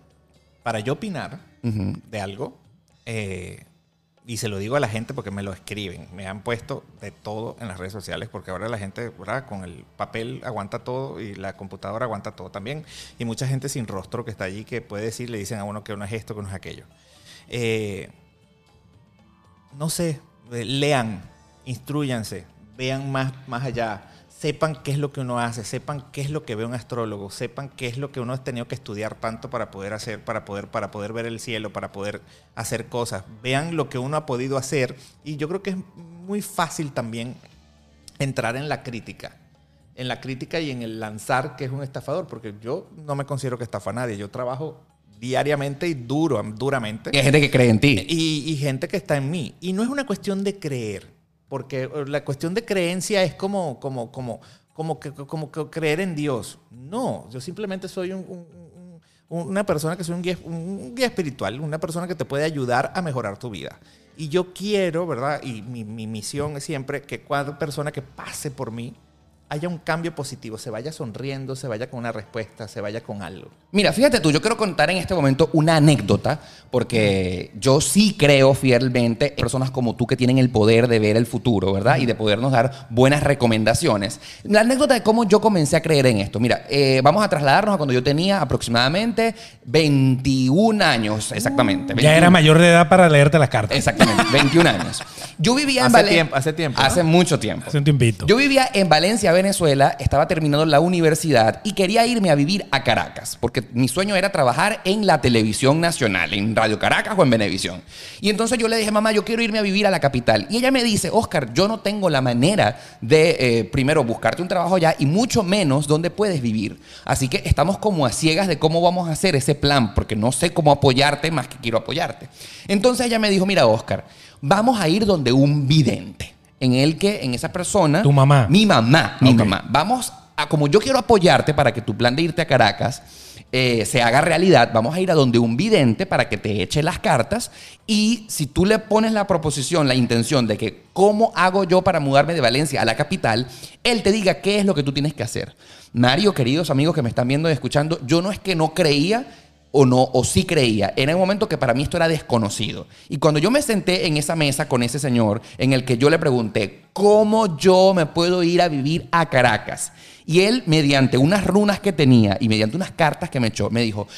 para yo opinar de algo, eh, y se lo digo a la gente porque me lo escriben, me han puesto de todo en las redes sociales, porque ahora la gente. Con el papel aguanta todo y la computadora aguanta todo también. Y mucha gente sin rostro que está allí que puede decir, le dicen a uno que no es esto, que no es aquello. Eh, no sé, eh, lean, instruyanse, vean más, más allá, sepan qué es lo que uno hace, sepan qué es lo que ve un astrólogo, sepan qué es lo que uno ha tenido que estudiar tanto para poder hacer, para poder, para poder ver el cielo, para poder hacer cosas. Vean lo que uno ha podido hacer y yo creo que es muy fácil también entrar en la crítica. En la crítica y en el lanzar que es un estafador, porque yo no me considero que estafa a nadie. Yo trabajo diariamente y duro, duramente. Y hay gente que cree en ti. Y, y gente que está en mí. Y no es una cuestión de creer, porque la cuestión de creencia es como, como, como, como, como creer en Dios. No, yo simplemente soy un- un- un- una persona que soy un guía, un guía espiritual, una persona que te puede ayudar a mejorar tu vida. Y yo quiero, ¿verdad? Y mi, mi misión es siempre que cada persona que pase por mí haya un cambio positivo, se vaya sonriendo, se vaya con una respuesta, se vaya con algo. Mira, fíjate tú, yo quiero contar en este momento una anécdota, porque yo sí creo fielmente en personas como tú que tienen el poder de ver el futuro, ¿verdad? Y de podernos dar buenas recomendaciones. La anécdota de cómo yo comencé a creer en esto. Mira, eh, vamos a trasladarnos a cuando yo tenía aproximadamente 21 años, exactamente. Ya 21. era mayor de edad para leerte las cartas. Exactamente, 21 años. Yo vivía en Hace Valencia. tiempo- hace tiempo, ¿no? Hace mucho tiempo. Hace un tiempito. Yo vivía en Valencia, Venezuela, estaba terminando la universidad y quería irme a vivir a Caracas, porque mi sueño era trabajar en la televisión nacional, en Radio Caracas o en Venevisión. Y entonces yo le dije, mamá, yo quiero irme a vivir a la capital. Y ella me dice, Oscar, yo no tengo la manera de, eh, primero, buscarte un trabajo allá y mucho menos dónde puedes vivir. Así que estamos como a ciegas de cómo vamos a hacer ese plan, porque no sé cómo apoyarte más que quiero apoyarte. Entonces ella me dijo, mira, Oscar, vamos a ir donde un vidente. En el que, en esa persona. Tu mamá. Mi mamá, mi mamá. Vamos a, como yo quiero apoyarte para que tu plan de irte a Caracas eh, se haga realidad, vamos a ir a donde un vidente para que te eche las cartas y si tú le pones la proposición, la intención de que cómo hago yo para mudarme de Valencia a la capital, él te diga qué es lo que tú tienes que hacer. Mario, queridos amigos que me están viendo y escuchando, yo no es que no creía o no, o sí creía. Era un momento que para mí esto era desconocido. Y cuando yo me senté en esa mesa con ese señor, en el que yo le pregunté, ¿cómo yo me puedo ir a vivir a Caracas? Y él, mediante unas runas que tenía y mediante unas cartas que me echó, me dijo,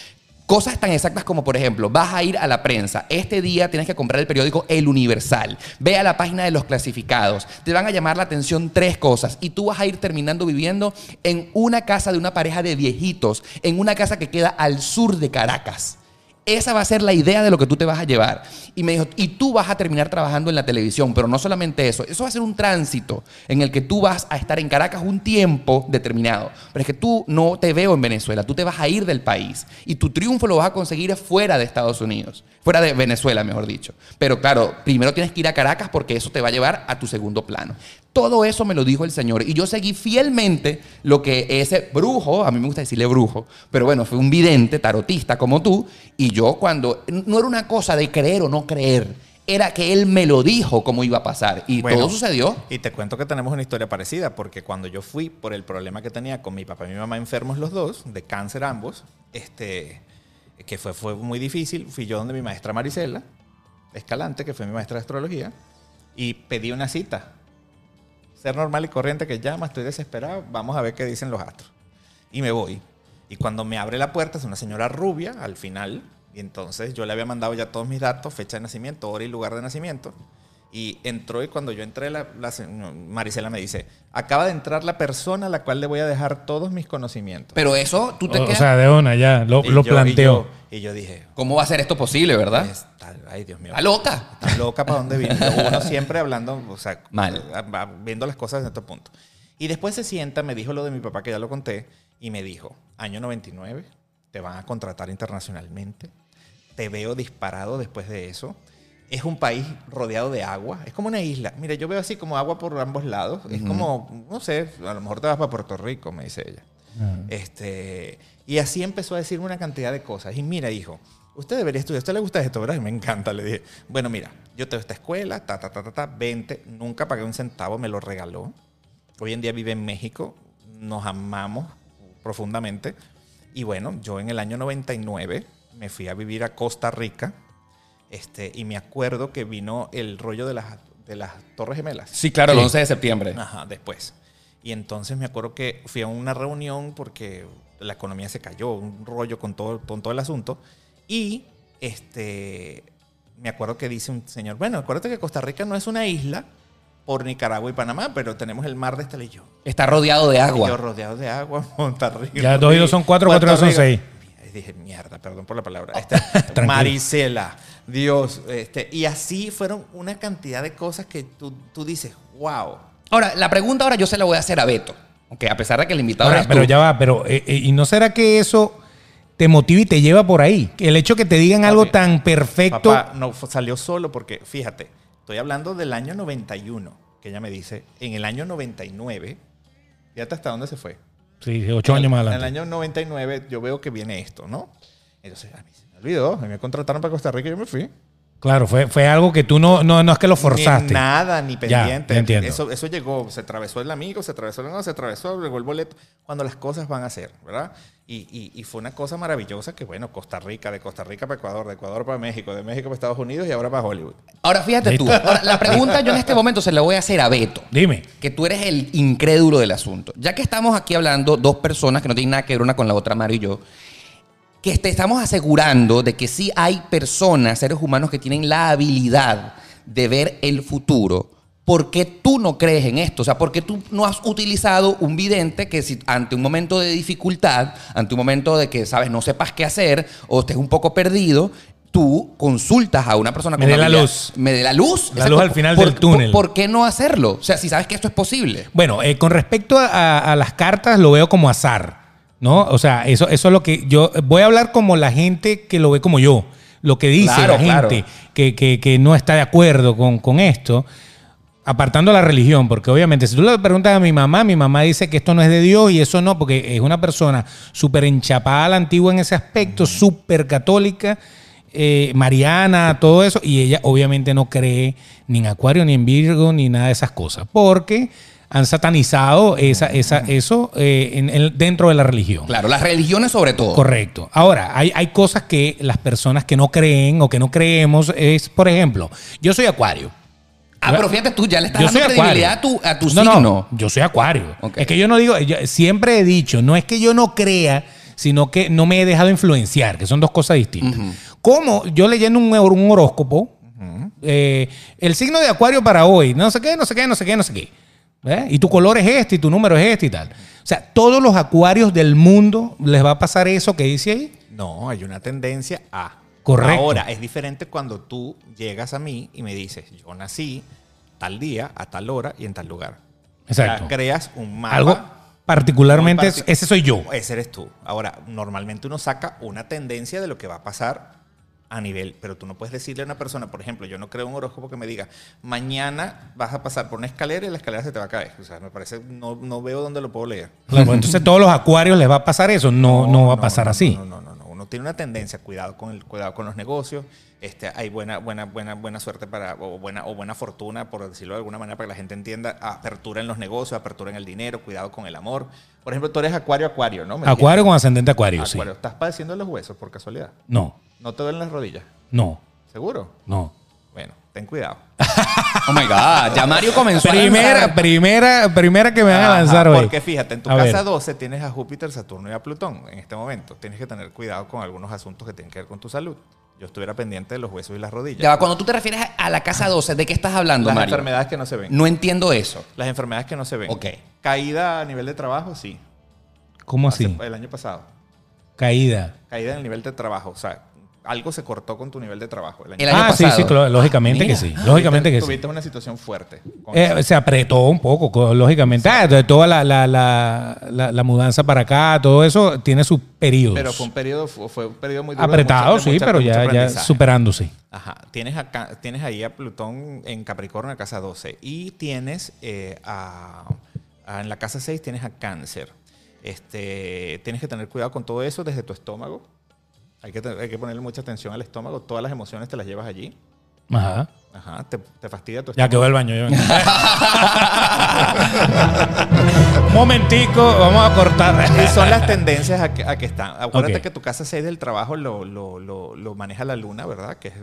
Cosas tan exactas como, por ejemplo, vas a ir a la prensa. Este día tienes que comprar el periódico El Universal. Ve a la página de los clasificados. Te van a llamar la atención tres cosas. Y tú vas a ir terminando viviendo en una casa de una pareja de viejitos. En una casa que queda al sur de Caracas. Esa va a ser la idea de lo que tú te vas a llevar. Y me dijo, y tú vas a terminar trabajando en la televisión, pero no solamente eso, eso va a ser un tránsito en el que tú vas a estar en Caracas un tiempo determinado. Pero es que tú no te veo en Venezuela, tú te vas a ir del país y tu triunfo lo vas a conseguir fuera de Estados Unidos, fuera de Venezuela, mejor dicho. Pero claro, primero tienes que ir a Caracas porque eso te va a llevar a tu segundo plano. Todo eso me lo dijo el Señor y yo seguí fielmente lo que ese brujo, a mí me gusta decirle brujo, pero bueno, fue un vidente, tarotista como tú, y yo cuando, no era una cosa de creer o no creer, era que él me lo dijo cómo iba a pasar y Bueno, todo sucedió. Y te cuento que tenemos una historia parecida, porque cuando yo fui por el problema que tenía con mi papá y mi mamá enfermos los dos, de cáncer ambos, este, que fue, fue muy difícil, fui yo donde mi maestra Marisela, Escalante, que fue mi maestra de astrología, y pedí una cita. Ser normal y corriente que llama, estoy desesperado, vamos a ver qué dicen los astros. Y me voy. Y cuando me abre la puerta es una señora rubia al final, y entonces yo le había mandado ya todos mis datos, fecha de nacimiento, hora y lugar de nacimiento. Y entró y cuando yo entré, la, la Marisela me dice, acaba de entrar la persona a la cual le voy a dejar todos mis conocimientos. Pero eso, tú te O, o quedas, sea, de una ya, lo, lo yo- planteó. Y yo, y yo dije, ¿cómo va a ser esto posible, verdad? "Está- ay Dios mío. Está loca. Está loca para dónde viene. Uno siempre hablando, o sea, Mal. viendo las cosas desde este punto. Y después se sienta, me dijo lo de mi papá, que ya lo conté, y me dijo, año 99, te van a contratar internacionalmente, te veo disparado después de eso. Es un país rodeado de agua, es como una isla. Mira, yo veo así como agua por ambos lados. Es como, no sé, a lo mejor te vas para Puerto Rico, me dice ella. Este, y así empezó a decirme una cantidad de cosas. Y mira, hijo, usted debería estudiar. ¿A usted le gusta esto, verdad? Y me encanta. Le dije, bueno, mira, yo tengo esta escuela, ta, ta, ta, ta, ta, 20. Nunca pagué un centavo, me lo regaló. Hoy en día vive en México. Nos amamos profundamente. Y bueno, yo en el año 99 me fui a vivir a Costa Rica. Este, y me acuerdo que vino el rollo de las, de las Torres Gemelas. Sí, claro, el Sí. 11 de septiembre. Ajá, después. Y entonces me acuerdo que fui a una reunión porque la economía se cayó, un rollo con todo, con todo el asunto. Y este, me acuerdo que dice un señor, bueno, acuérdate que Costa Rica no es una isla, por Nicaragua y Panamá, pero tenemos el mar de Estelillo. Está rodeado de Yo agua. rodeado de agua. Ya dos y dos son cuatro, cuatro y dos son seis. Y dije, mierda, perdón por la palabra. Este, Tranquilo. Marisela, Dios. Este, y así fueron una cantidad de cosas que tú, tú dices, wow. Ahora, la pregunta ahora yo se la voy a hacer a Beto. Ok, a pesar de que el invitado Ahora, eres pero tú. ya va, pero eh, eh, ¿y no será que eso te motiva y te lleva por ahí? El hecho que te digan algo tan perfecto. Papá no salió solo porque, fíjate, estoy hablando del año 91, que ella me dice, en el año 99, fíjate hasta dónde se fue. Sí, ocho años más En el año 99 yo veo que viene esto, ¿no? Entonces, a mí me olvidó, me contrataron para Costa Rica y yo me fui. Claro, fue, fue algo que tú no, no, no es que lo forzaste. Ni nada, ni pendiente. ya entiendo. Eso, eso llegó, se atravesó el amigo, se atravesó el amigo, se atravesó, llegó el boleto, cuando las cosas van a ser, ¿verdad? Y, y- y fue una cosa maravillosa que, bueno, Costa Rica, de Costa Rica para Ecuador, de Ecuador para México, de México para Estados Unidos y ahora para Hollywood. Ahora fíjate tú. Ahora, la pregunta yo en este momento se la voy a hacer a Beto. Dime. Que tú eres el incrédulo del asunto. Ya que estamos aquí hablando, dos personas que no tienen nada que ver una con la otra, Mario y yo, que te estamos asegurando de que sí hay personas, seres humanos que tienen la habilidad de ver el futuro. ¿Por qué tú no crees en esto? O sea, ¿por qué tú no has utilizado un vidente que si ante un momento de dificultad, ante un momento de que, sabes, no sepas qué hacer o estés un poco perdido, tú consultas a una persona Me con dé la luz. Me dé la luz. La luz al final ¿Por- del túnel. ¿por, por qué no hacerlo? O sea, si sabes que esto es posible. Bueno, eh, con respecto a, a- a las cartas, lo veo como azar, ¿no? O sea, eso, eso es lo que yo voy a hablar como la gente que lo ve como yo. Lo que dice Claro, la gente claro. que, que- que no está de acuerdo con, con esto, apartando la religión, porque obviamente si tú le preguntas a mi mamá, mi mamá dice que esto no es de Dios y eso no, porque es una persona súper enchapada a la antigua en ese aspecto, súper católica, eh, mariana, todo eso, y ella obviamente no cree ni en Acuario, ni en Virgo, ni nada de esas cosas, porque han satanizado esa, esa, eso eh, en- en- dentro de la religión. Claro, las religiones sobre todo. Correcto. Ahora, hay, hay cosas que las personas que no creen o que no creemos es, por ejemplo, yo soy Acuario. Ah, pero fíjate tú, ya le estás Yo dando credibilidad a tu, a tu no, signo. No, yo soy acuario. Es que yo no digo, yo siempre he dicho, no es que yo no crea, sino que no me he dejado influenciar, que son dos cosas distintas. Como yo leyendo un, un horóscopo, eh, el signo de acuario para hoy, no sé qué, no sé qué, no sé qué, no sé qué. ¿Eh? Y tu color es este, y tu número es este y tal. O sea, todos los acuarios del mundo les va a pasar eso que dice ahí. No, hay una tendencia a. Correcto. Ahora, es diferente cuando tú llegas a mí y me dices, yo nací tal día, a tal hora y en tal lugar. Exacto. Ya creas un mapa. Algo particularmente, ese soy yo. Ese eres tú. Ahora, normalmente uno saca una tendencia de lo que va a pasar a nivel, pero tú no puedes decirle a una persona, por ejemplo, yo no creo un horóscopo que me diga, mañana vas a pasar por una escalera y la escalera se te va a caer. O sea, me parece, no, no veo dónde lo puedo leer. Claro, pues entonces todos los acuarios les va a pasar eso. No, no, va a pasar no, así. No, no, no, no. Uno tiene una tendencia, cuidado con el, cuidado con los negocios. Este, hay buena, buena, buena, buena suerte para, o buena, o buena fortuna, por decirlo de alguna manera, para que la gente entienda, apertura en los negocios, apertura en el dinero, cuidado con el amor. Por ejemplo, tú eres acuario, acuario, ¿no? ¿Me Acuario con ascendente acuario, sí. Acuario. ¿Estás padeciendo de los huesos por casualidad? No, ¿No te duelen las rodillas? no, ¿Seguro? no. Bueno, ten cuidado. Oh my God. Ya Mario comenzó a Primera, lanzar- primera, primera que me van a lanzar hoy. Porque fíjate, en tu A casa ver. 12 tienes a Júpiter, Saturno y a Plutón en este momento. Tienes que tener cuidado con algunos asuntos que tienen que ver con tu salud. Yo estuviera pendiente de los huesos y las rodillas. Ya va, cuando tú te refieres a- a la casa 12, ¿de qué estás hablando, Las Mario? enfermedades que no se ven. No entiendo eso. Las enfermedades que no se ven. Ok. Caída a nivel de trabajo, sí. ¿Cómo así? El año pasado. Caída. Caída en el nivel de trabajo. O sea, algo se cortó con tu nivel de trabajo. El año El año ah, sí, pasado. sí, claro, lógicamente que sí. Lógicamente que sí. Tuviste una situación fuerte. Eh, se apretó un poco, co- lógicamente. Ah, de toda la, la, la, la- la mudanza para acá, todo eso tiene sus periodos. Pero fue un periodo, fue un periodo muy duro. Apretado, mucha- sí, mucha- pero ya, superándose. Ajá. Tienes, acá, tienes ahí a Plutón en Capricornio, en la casa 12. Y tienes eh, a, a- en la casa 6 tienes a Cáncer. Este, tienes que tener cuidado con todo eso desde tu estómago. Hay que, hay que ponerle mucha atención al estómago. Todas las emociones te las llevas allí. Ajá. Ajá. Te, te fastidia tu Ya estómago. quedó el baño. ya. Un momentico, vamos a cortar. Y son las tendencias a que, a que están. Acuérdate que tu casa 6 del trabajo lo, lo- lo- lo maneja la luna, ¿verdad? Que es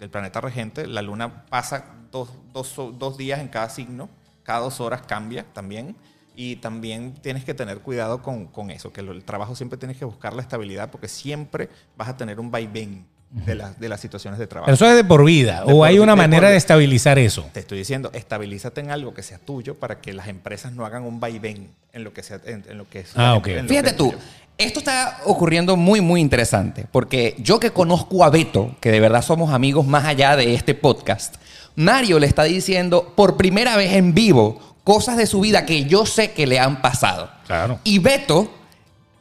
el planeta regente. La luna pasa dos, dos- dos días en cada signo. Cada dos horas cambia también. Y también tienes que tener cuidado con, con eso, que el trabajo siempre tienes que buscar la estabilidad porque siempre vas a tener un vaivén. de, las- de las situaciones de trabajo. Pero eso es de por vida. De o por hay una de manera por- de estabilizar eso. Te estoy diciendo, estabilízate en algo que sea tuyo para que las empresas no hagan un vaivén en lo que sea, en, en lo que es. Ah, ok. en Fíjate tú, tuyo. esto está ocurriendo muy, muy interesante, porque yo que conozco a Beto, que de verdad somos amigos más allá de este podcast, Mario le está diciendo por primera vez en vivo cosas de su vida que yo sé que le han pasado. Claro. Y Beto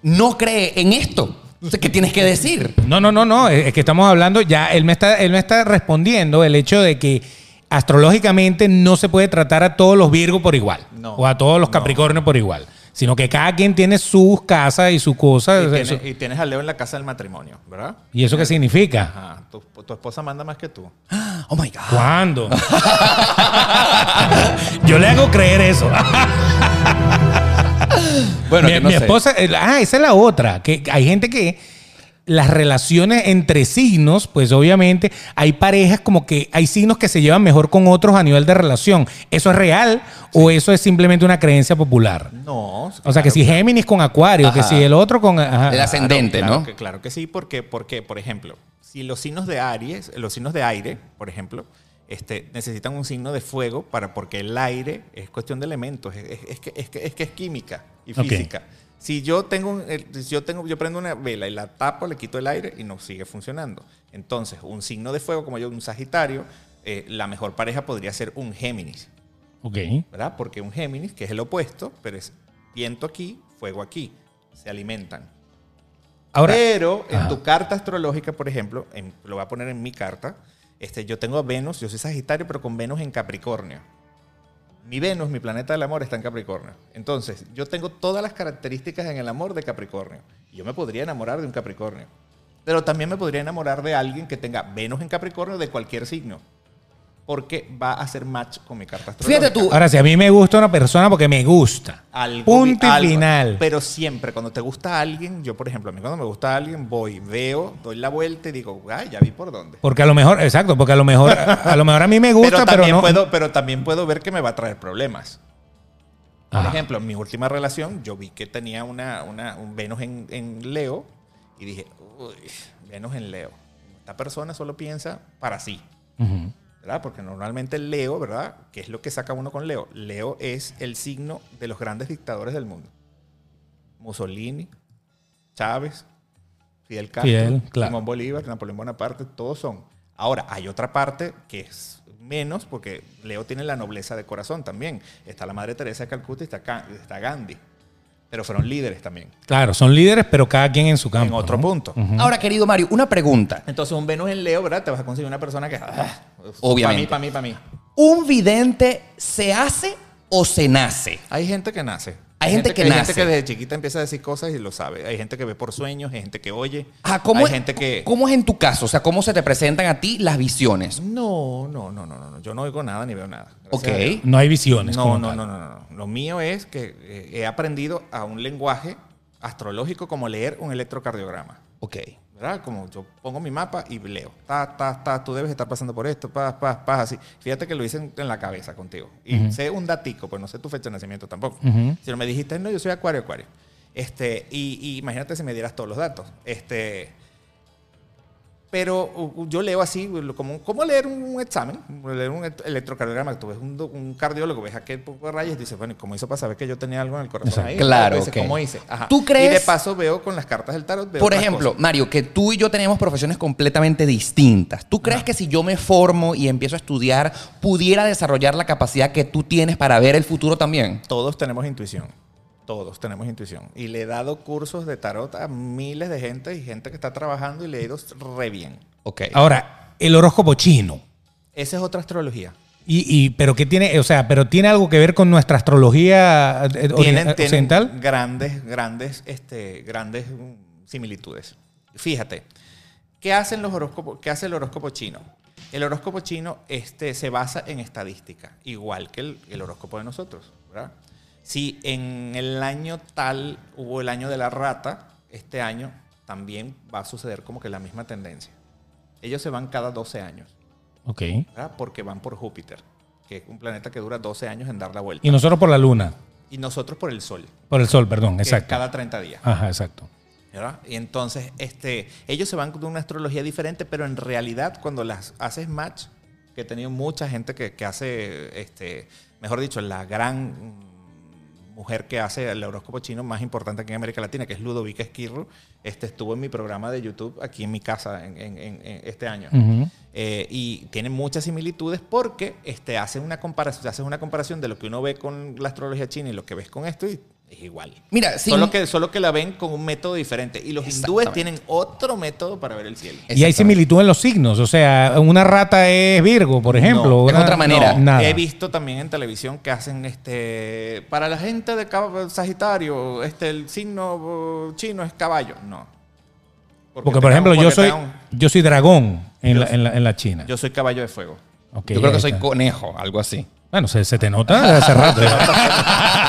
no cree en esto. Entonces, ¿qué tienes que decir? No, no, no, no. Es que estamos hablando, ya él me está, él me está respondiendo el hecho de que astrológicamente no se puede tratar a todos los Virgos por igual. No, o a todos los no. Capricornios por igual. Sino que cada quien tiene sus casas y sus cosas. Y, o sea, tienes, eso- y tienes a Leo en la casa del matrimonio, ¿verdad? ¿Y eso qué significa? Ajá. Tu, tu esposa manda más que tú. Oh my God. ¿Cuándo? Yo le hago creer eso. Bueno, mi, que no mi sé. esposa, ah, esa es la otra, que hay gente que las relaciones entre signos, pues obviamente hay parejas como que hay signos que se llevan mejor con otros a nivel de relación. ¿Eso es real o eso es simplemente una creencia popular? No. O sea, que si Géminis con Acuario, que si el otro con... ajá. El ascendente, claro ¿no? Que, claro que sí, porque, porque, por ejemplo, si los signos de Aries, los signos de aire, por ejemplo, este, necesitan un signo de fuego para, porque el aire es cuestión de elementos, es, es- es que, es, que, es que es química y física. Si yo tengo, yo tengo, yo prendo una vela y la tapo, le quito el aire y no sigue funcionando. Entonces, un signo de fuego como yo, un Sagitario, eh, la mejor pareja podría ser un Géminis. Ok. ¿verdad? Porque un Géminis, que es el opuesto, pero es viento aquí, fuego aquí, se alimentan. Ahora, pero en Ajá. tu carta astrológica, por ejemplo, en- lo voy a poner en mi carta, este, yo tengo a Venus, yo soy Sagitario, pero con Venus en Capricornio. Mi Venus, mi planeta del amor, está en Capricornio. Entonces, yo tengo todas las características en el amor de Capricornio. Yo me podría enamorar de un Capricornio. Pero también me podría enamorar de alguien que tenga Venus en Capricornio de cualquier signo. Porque va a hacer match con mi carta astrológica. Fíjate tú, ahora si a mí me gusta una persona porque me gusta. Algo- Punto y algo. final. Pero siempre, cuando te gusta alguien, yo, por ejemplo, a mí cuando me gusta alguien, voy, veo, doy la vuelta y digo, ay, ya vi por dónde. Porque a lo mejor, exacto, porque a lo mejor, a lo mejor a mí me gusta, pero, pero, también no. puedo, pero también puedo ver que me va a traer problemas. Por Ajá. ejemplo, en mi última relación, yo vi que tenía una, una- un Venus en, en Leo y dije, uy, Venus en Leo. Esta persona solo piensa para sí. ¿Verdad? Porque normalmente Leo, ¿verdad? ¿Qué es lo que saca uno con Leo? Leo es el signo de los grandes dictadores del mundo. Mussolini, Chávez, Fidel Castro, Fidel, claro. Simón Bolívar, Napoleón Bonaparte, todos son. Ahora, hay otra parte que es menos, porque Leo tiene la nobleza de corazón también. Está la Madre Teresa de Calcuta y está Gandhi. Pero fueron líderes también, Claro, son líderes, pero cada quien en su campo. en otro ¿no? punto. ahora querido Mario, una pregunta. Entonces, un Venus en Leo, ¿verdad? Te vas a conseguir una persona que... ah, Obviamente. Para mí, para mí, para mí. ¿Un vidente se hace o se nace? Hay gente que nace. Hay gente que hay nace. gente que desde chiquita empieza a decir cosas y lo sabe. Hay gente que ve por sueños, hay gente que oye. Ah, ¿cómo, hay es, gente que. ¿Cómo es en tu caso? O sea, ¿cómo se te presentan a ti las visiones? No, no, no, no, no, no. Yo no oigo nada ni veo nada. Gracias Ok. No hay visiones. No, no, no, no, no. Lo mío es que eh, he aprendido a un lenguaje astrológico como leer un electrocardiograma. Ok. ¿Verdad? Como yo pongo mi mapa y leo. Ta, ta, ta, tú debes estar pasando por esto, paz, paz, paz, así. Fíjate que lo hice en, en la cabeza contigo. Y sé un datico, pues no sé tu fecha de nacimiento tampoco. Si no me dijiste, no, yo soy acuario, acuario. Este, y, y imagínate si me dieras todos los datos. Este, pero yo leo así, como, como leer un examen, leer un electrocardiograma. Tú ves un, un cardiólogo, ves aquel poco de rayas y dices, bueno, ¿y cómo hizo para saber que yo tenía algo en el corazón Exacto. ahí? Claro, Dices, ok. ¿Cómo hice? Ajá. ¿Tú crees- Y de paso veo con las cartas del tarot. veo Por ejemplo, cosas. Mario, que tú y yo tenemos profesiones completamente distintas. ¿Tú crees que si yo me formo y empiezo a estudiar, pudiera desarrollar la capacidad que tú tienes para ver el futuro también? Todos tenemos intuición. Todos tenemos intuición. Y le he dado cursos de tarot a miles de gente y gente que está trabajando y le he ido re bien. Ok. Ahora, el horóscopo chino. Esa es otra astrología. Y, y- pero qué tiene, o sea, pero tiene algo que ver con nuestra astrología eh, tienen, orien- tienen occidental. grandes, grandes, este, grandes mm, similitudes. Fíjate, ¿qué hacen los horóscopos? ¿Qué hace el horóscopo chino? El horóscopo chino este, se basa en estadística, igual que el, el horóscopo de nosotros, ¿verdad? Si en el año tal hubo el año de la rata, este año también va a suceder como que la misma tendencia. Ellos se van cada 12 años, Ok. ¿verdad? Porque van por Júpiter, que es un planeta que dura 12 años en dar la vuelta. Y nosotros por la luna. Y nosotros por el Sol, Por el sol, perdón, que es exacto. cada 30 días. Ajá, exacto. ¿verdad? Y entonces este, ellos se van con una astrología diferente, pero en realidad cuando las haces match, que he tenido mucha gente que, que hace, este, mejor dicho, la gran mujer que hace el horóscopo chino más importante aquí en América Latina, que es Ludovica Esquirro, este, estuvo en mi programa de YouTube aquí en mi casa en, en- en- en este año. Eh, y tiene muchas similitudes porque este, hace una comparación, haces una comparación de lo que uno ve con la astrología china y lo que ves con esto y es igual. Mira, sin- Solo, que, solo que la ven con un método diferente. Y los hindúes tienen otro método para ver el cielo. Y hay similitud en los signos. O sea, una rata es Virgo, por ejemplo. No, es otra manera. no, nada. He visto también en televisión que hacen este para la gente de Sagitario, este el signo uh, chino es caballo. No. Porque, por ejemplo, yo soy, yo soy dragón en, Yo la, soy- en, la, en la China. yo soy caballo de fuego. Yo creo que soy conejo, algo así. Bueno, se, se te nota hace rato.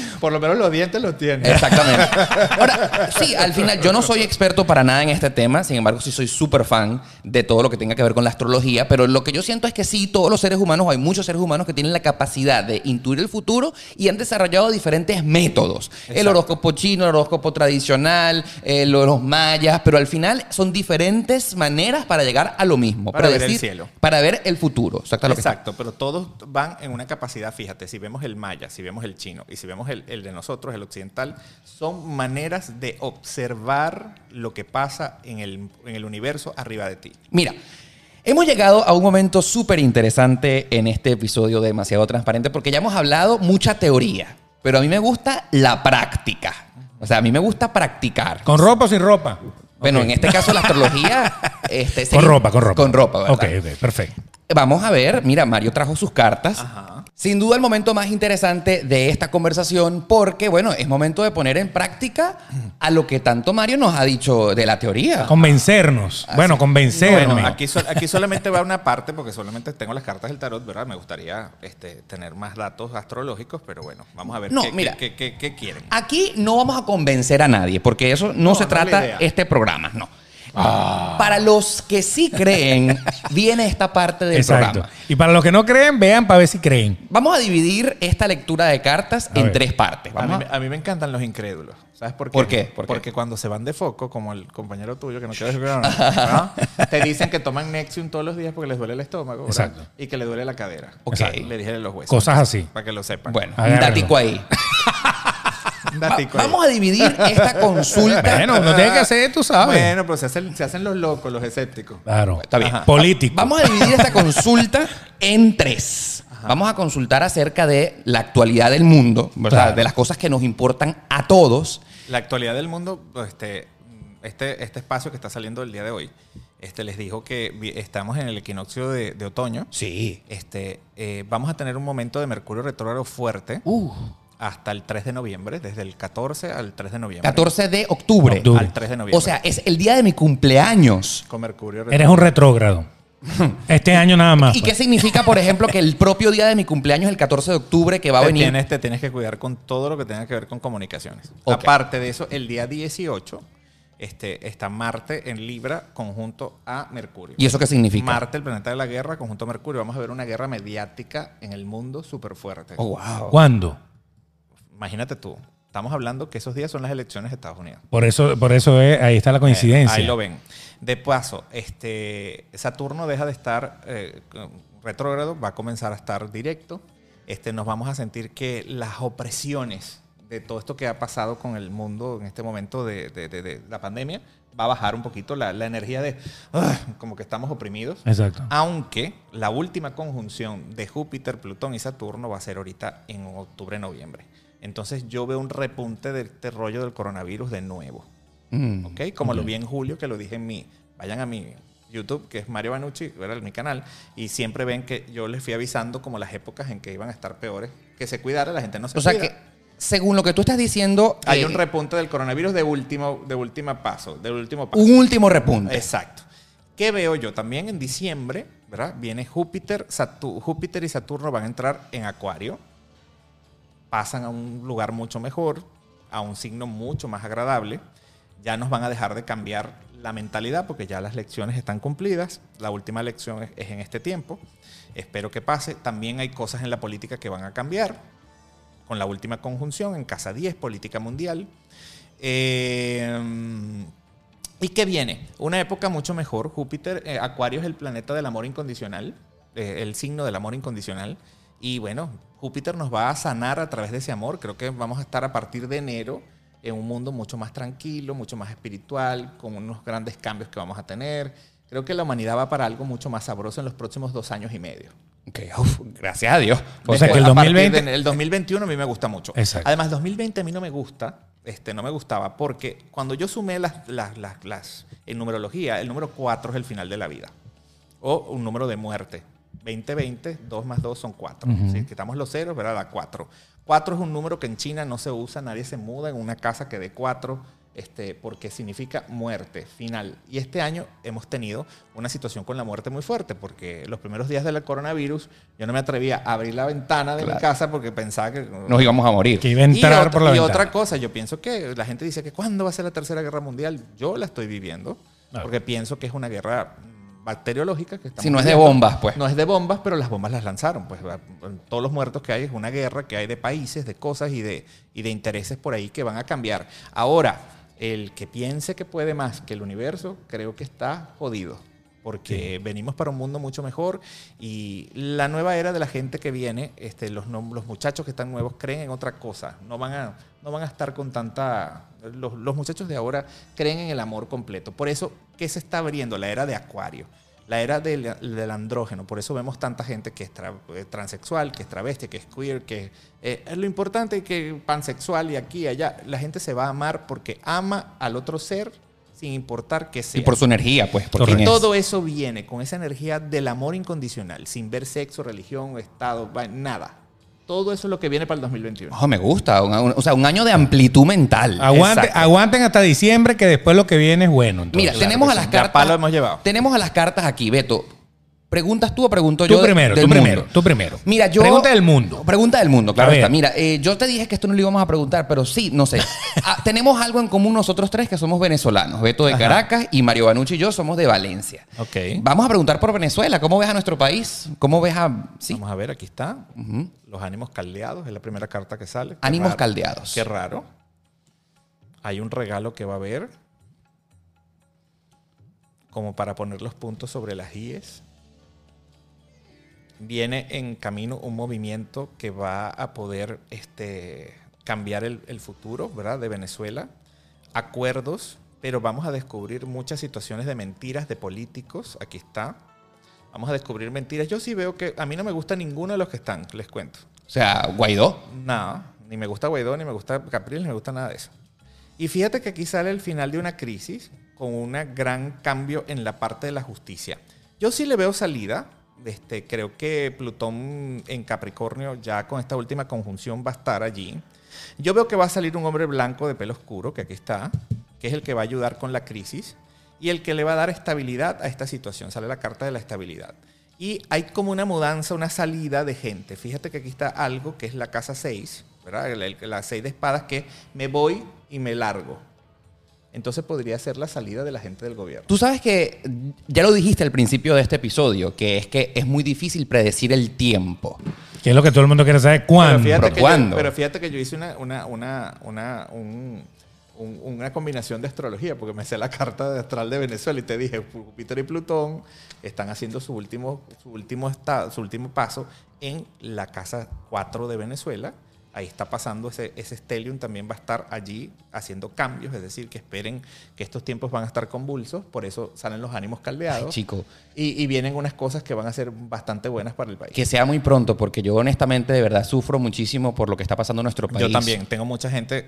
Por lo menos los dientes los tiene. Exactamente. Ahora, sí, al final yo no soy experto para nada en este tema, sin embargo sí soy súper fan de todo lo que tenga que ver con la astrología, pero lo que yo siento es que sí, todos los seres humanos, hay muchos seres humanos que tienen la capacidad de intuir el futuro y han desarrollado diferentes métodos. El horóscopo chino, el horóscopo tradicional, eh, lo- los mayas, pero al final son diferentes maneras para llegar a lo mismo. Para ver el cielo. Para ver el futuro. Exacto. Exacto, pero todos van en una capacidad, fíjate, si vemos el maya, si vemos el chino y si vemos el, el de nosotros, el occidental, son maneras de observar lo que pasa en el, en el universo arriba de ti. Mira, hemos llegado a un momento súper interesante en este episodio de Demasiado Transparente porque ya hemos hablado mucha teoría, pero a mí me gusta la práctica. O sea, a mí me gusta practicar. ¿Con ropa o sin ropa? Bueno, en este caso la astrología... este, Con ropa, con ropa. Con ropa, ¿verdad? Ok, ok, perfecto. Vamos a ver, mira, Mario trajo sus cartas. Ajá. Sin duda el momento más interesante de esta conversación porque, bueno, es momento de poner en práctica a lo que tanto Mario nos ha dicho de la teoría. Convencernos. bueno, convencerme. Bueno, aquí, sol- aquí solamente va una parte, porque solamente tengo las cartas del tarot, ¿verdad? Me gustaría este, tener más datos astrológicos, pero bueno, vamos a ver No, qué, mira. qué- qué- qué- qué quieren. Aquí no vamos a convencer a nadie, porque eso no, No, se no trata este programa, no. Para los que sí creen, viene esta parte del Exacto. programa. Y para los que no creen, vean para ver si creen. Vamos a dividir esta lectura de cartas A en ver. tres partes. A mí, a- mí me encantan los incrédulos. ¿Sabes por qué? ¿Por qué? ¿Por qué? Porque cuando se van de foco, como el compañero tuyo, que no quiero decir ¿no? te dicen que toman Nexium todos los días porque les duele el estómago ¿verdad? Exacto. y que le duele la cadera. Ok. Exacto. Le dije los huesos. Cosas así. Para que lo sepan. Bueno, un datico ahí. Datico ahí. vamos a dividir esta consulta. Bueno, no tienes que hacer, tú sabes. Bueno, pero se hacen, se hacen los locos, los escépticos. Claro. Está bien. Ajá. Político. Vamos a dividir esta consulta en tres. Vamos a consultar acerca de la actualidad del mundo, ¿verdad? Claro. de las cosas que nos importan a todos. La actualidad del mundo, pues, este, este, este espacio que está saliendo el día de hoy, este, les dijo que estamos en el equinoccio de, de otoño. Sí. Este, eh, vamos a tener un momento de Mercurio retrógrado fuerte Uh, hasta el 3 de noviembre, desde el 14 al 3 de noviembre. 14 de octubre. Octubre. Al 3 de noviembre. O sea, es el día de mi cumpleaños. con Mercurio Eres un retrógrado. Este año nada más. ¿Y pues. qué significa, por ejemplo, que el propio día de mi cumpleaños, el 14 de octubre, que va a te venir? tienes, te tienes que cuidar con todo lo que tenga que ver con comunicaciones. Aparte de eso, el día 18 este, está Marte en Libra conjunto a Mercurio. ¿Y eso qué significa? Marte, el planeta de la guerra, conjunto a Mercurio. Vamos a ver una guerra mediática en el mundo súper fuerte. Oh, wow. ¿Cuándo? Imagínate tú. Estamos hablando que esos días son las elecciones de Estados Unidos. Por eso, por eso es, ahí está la coincidencia. Eh, ahí lo ven. De paso, este, Saturno deja de estar eh, retrógrado, va a comenzar a estar directo. Este, nos vamos a sentir que las opresiones de todo esto que ha pasado con el mundo en este momento de, de- de- de la pandemia va a bajar un poquito la, la energía de "Ah", como que estamos oprimidos. Exacto. Aunque la última conjunción de Júpiter, Plutón y Saturno va a ser ahorita en octubre, noviembre. Entonces yo veo un repunte de este rollo del coronavirus de nuevo. Mm. ¿ok? Como lo vi en julio, que lo dije en mi, vayan a mi YouTube, que es Mario Banucci, era mi canal, y siempre ven que yo les fui avisando como las épocas en que iban a estar peores, que se cuidara, la gente no se O sea que, según lo que tú estás diciendo, Hay eh, un repunte del coronavirus de último, de última paso, del último paso. un último repunte. Exacto. ¿Qué veo yo? También en diciembre, ¿verdad? Viene Júpiter, Satu- Júpiter y Saturno van a entrar en Acuario. Pasan a un lugar mucho mejor, a un signo mucho más agradable. Ya nos van a dejar de cambiar la mentalidad porque ya las lecciones están cumplidas. La última lección es, en este tiempo. Espero que pase. También hay cosas en la política que van a cambiar con la última conjunción en Casa 10, política mundial. Eh, ¿Y qué viene? Una época mucho mejor. Júpiter, eh, Acuario es el planeta del amor incondicional, eh, el signo del amor incondicional. Y bueno, Júpiter nos va a sanar a través de ese amor. Creo que vamos a estar a partir de enero en un mundo mucho más tranquilo, mucho más espiritual, con unos grandes cambios que vamos a tener. Creo que la humanidad va para algo mucho más sabroso en los próximos dos años y medio. Ok, uf, gracias a Dios. O sea que el A partir 2020 de- el 2021 a mí me gusta mucho. Exacto. Además, 2020 a mí no me gusta, este, no me gustaba, porque cuando yo sumé las, las, las, las- en numerología, el número 4 es el final de la vida. O un número de muerte. 2020, 2 más 2 son 4. Si quitamos los ceros, ¿verdad? Da 4. 4 es un número que en China no se usa, nadie se muda en una casa que dé 4. Este, porque significa muerte, final. Y este año hemos tenido una situación con la muerte muy fuerte, porque los primeros días del coronavirus yo no me atrevía a abrir la ventana de mi casa porque pensaba que... Nos íbamos a morir. que iba a entrar y otra, por la y ventana. otra cosa, yo pienso que la gente dice que ¿cuándo va a ser la tercera guerra mundial? Yo la estoy viviendo, porque pienso que es una guerra mm, bacteriológica que estamos Si no es de bombas, pues. No es de bombas, pero las bombas las lanzaron. Pues todos los muertos que hay es una guerra que hay de países, de cosas y de, y de intereses por ahí que van a cambiar. Ahora, el que piense que puede más que el universo, creo que está jodido. Porque venimos para un mundo mucho mejor y la nueva era de la gente que viene, este, los, los muchachos que están nuevos creen en otra cosa. No van a, no van a estar con tanta... Los, los muchachos de ahora creen en el amor completo. Por eso, ¿qué se está abriendo? La era de Acuario la era del, del andrógeno. Por eso vemos tanta gente que es tra- eh, transexual, que es travesti, que es queer, que eh, es lo importante que pansexual y aquí y allá. La gente se va a amar porque ama al otro ser sin importar que sea. Y por su energía, pues. Por quién es. Todo eso viene con esa energía del amor incondicional, sin ver sexo, religión, estado, nada. Todo eso es lo que viene para el 2021. Ojo, me gusta. Un- un- o sea, un año de amplitud mental. Aguante- aguanten hasta diciembre que después lo que viene es bueno. entonces. Mira, tenemos a las sí. Ya cartas. palo hemos llevado. Tenemos a las cartas aquí, Beto. ¿Preguntas tú o pregunto Tú yo? primero, del tú mundo? primero, tú primero. Mira, yo. Pregunta del mundo. Pregunta del mundo, claro está. Mira, eh, yo te dije que esto no lo íbamos a preguntar, pero sí, no sé. Ah, tenemos algo en común nosotros tres que somos venezolanos. Beto de Caracas y Mario Banucci y yo somos de Valencia. Ok. Vamos a preguntar por Venezuela. ¿Cómo ves a nuestro país? ¿Cómo ves a. Sí. Vamos a ver, aquí está. Los ánimos caldeados, es la primera carta que sale. Qué Ánimos raro. caldeados. Qué raro. Hay un regalo que va a haber. Como para poner los puntos sobre las IES. Viene en camino un movimiento que va a poder este, cambiar el, el futuro, ¿verdad? De Venezuela. Acuerdos, pero vamos a descubrir muchas situaciones de mentiras de políticos. Aquí está. Vamos a descubrir mentiras. Yo sí veo que a mí no me gusta ninguno de los que están, les cuento. O sea, Guaidó. No, ni me gusta Guaidó, ni me gusta Capriles, ni me gusta nada de eso. Y fíjate que aquí sale el final de una crisis con un gran cambio en la parte de la justicia. Yo sí le veo salida. Este, creo que Plutón en Capricornio ya con esta última conjunción va a estar allí. Yo veo que va a salir un hombre blanco de pelo oscuro, que aquí está, que es el que va a ayudar con la crisis y el que le va a dar estabilidad a esta situación. Sale la carta de la estabilidad. Y hay como una mudanza, una salida de gente. Fíjate que aquí está algo que es la casa 6, ¿verdad? El- el- La 6 de espadas que me voy y me largo. Entonces podría ser la salida de la gente del gobierno. Tú sabes que ya lo dijiste al principio de este episodio, que es que es muy difícil predecir el tiempo. Que es lo que todo el mundo quiere saber. ¿Cuándo? Pero fíjate, ¿Pero que yo, pero fíjate que yo hice una, una, una, una, un- un- una combinación de astrología, porque me sé la carta de astral de Venezuela y te dije, Júpiter y Plutón están haciendo su último, su último, estado, su último paso en la casa 4 de Venezuela. Ahí está pasando ese, ese stellium, también va a estar allí haciendo cambios, es decir, que esperen que estos tiempos van a estar convulsos, por eso salen los ánimos caldeados. Ay, chico. Y, y vienen unas cosas que van a ser bastante buenas para el país. Que sea muy pronto, porque yo honestamente de verdad sufro muchísimo por lo que está pasando en nuestro país. Yo también, tengo mucha gente,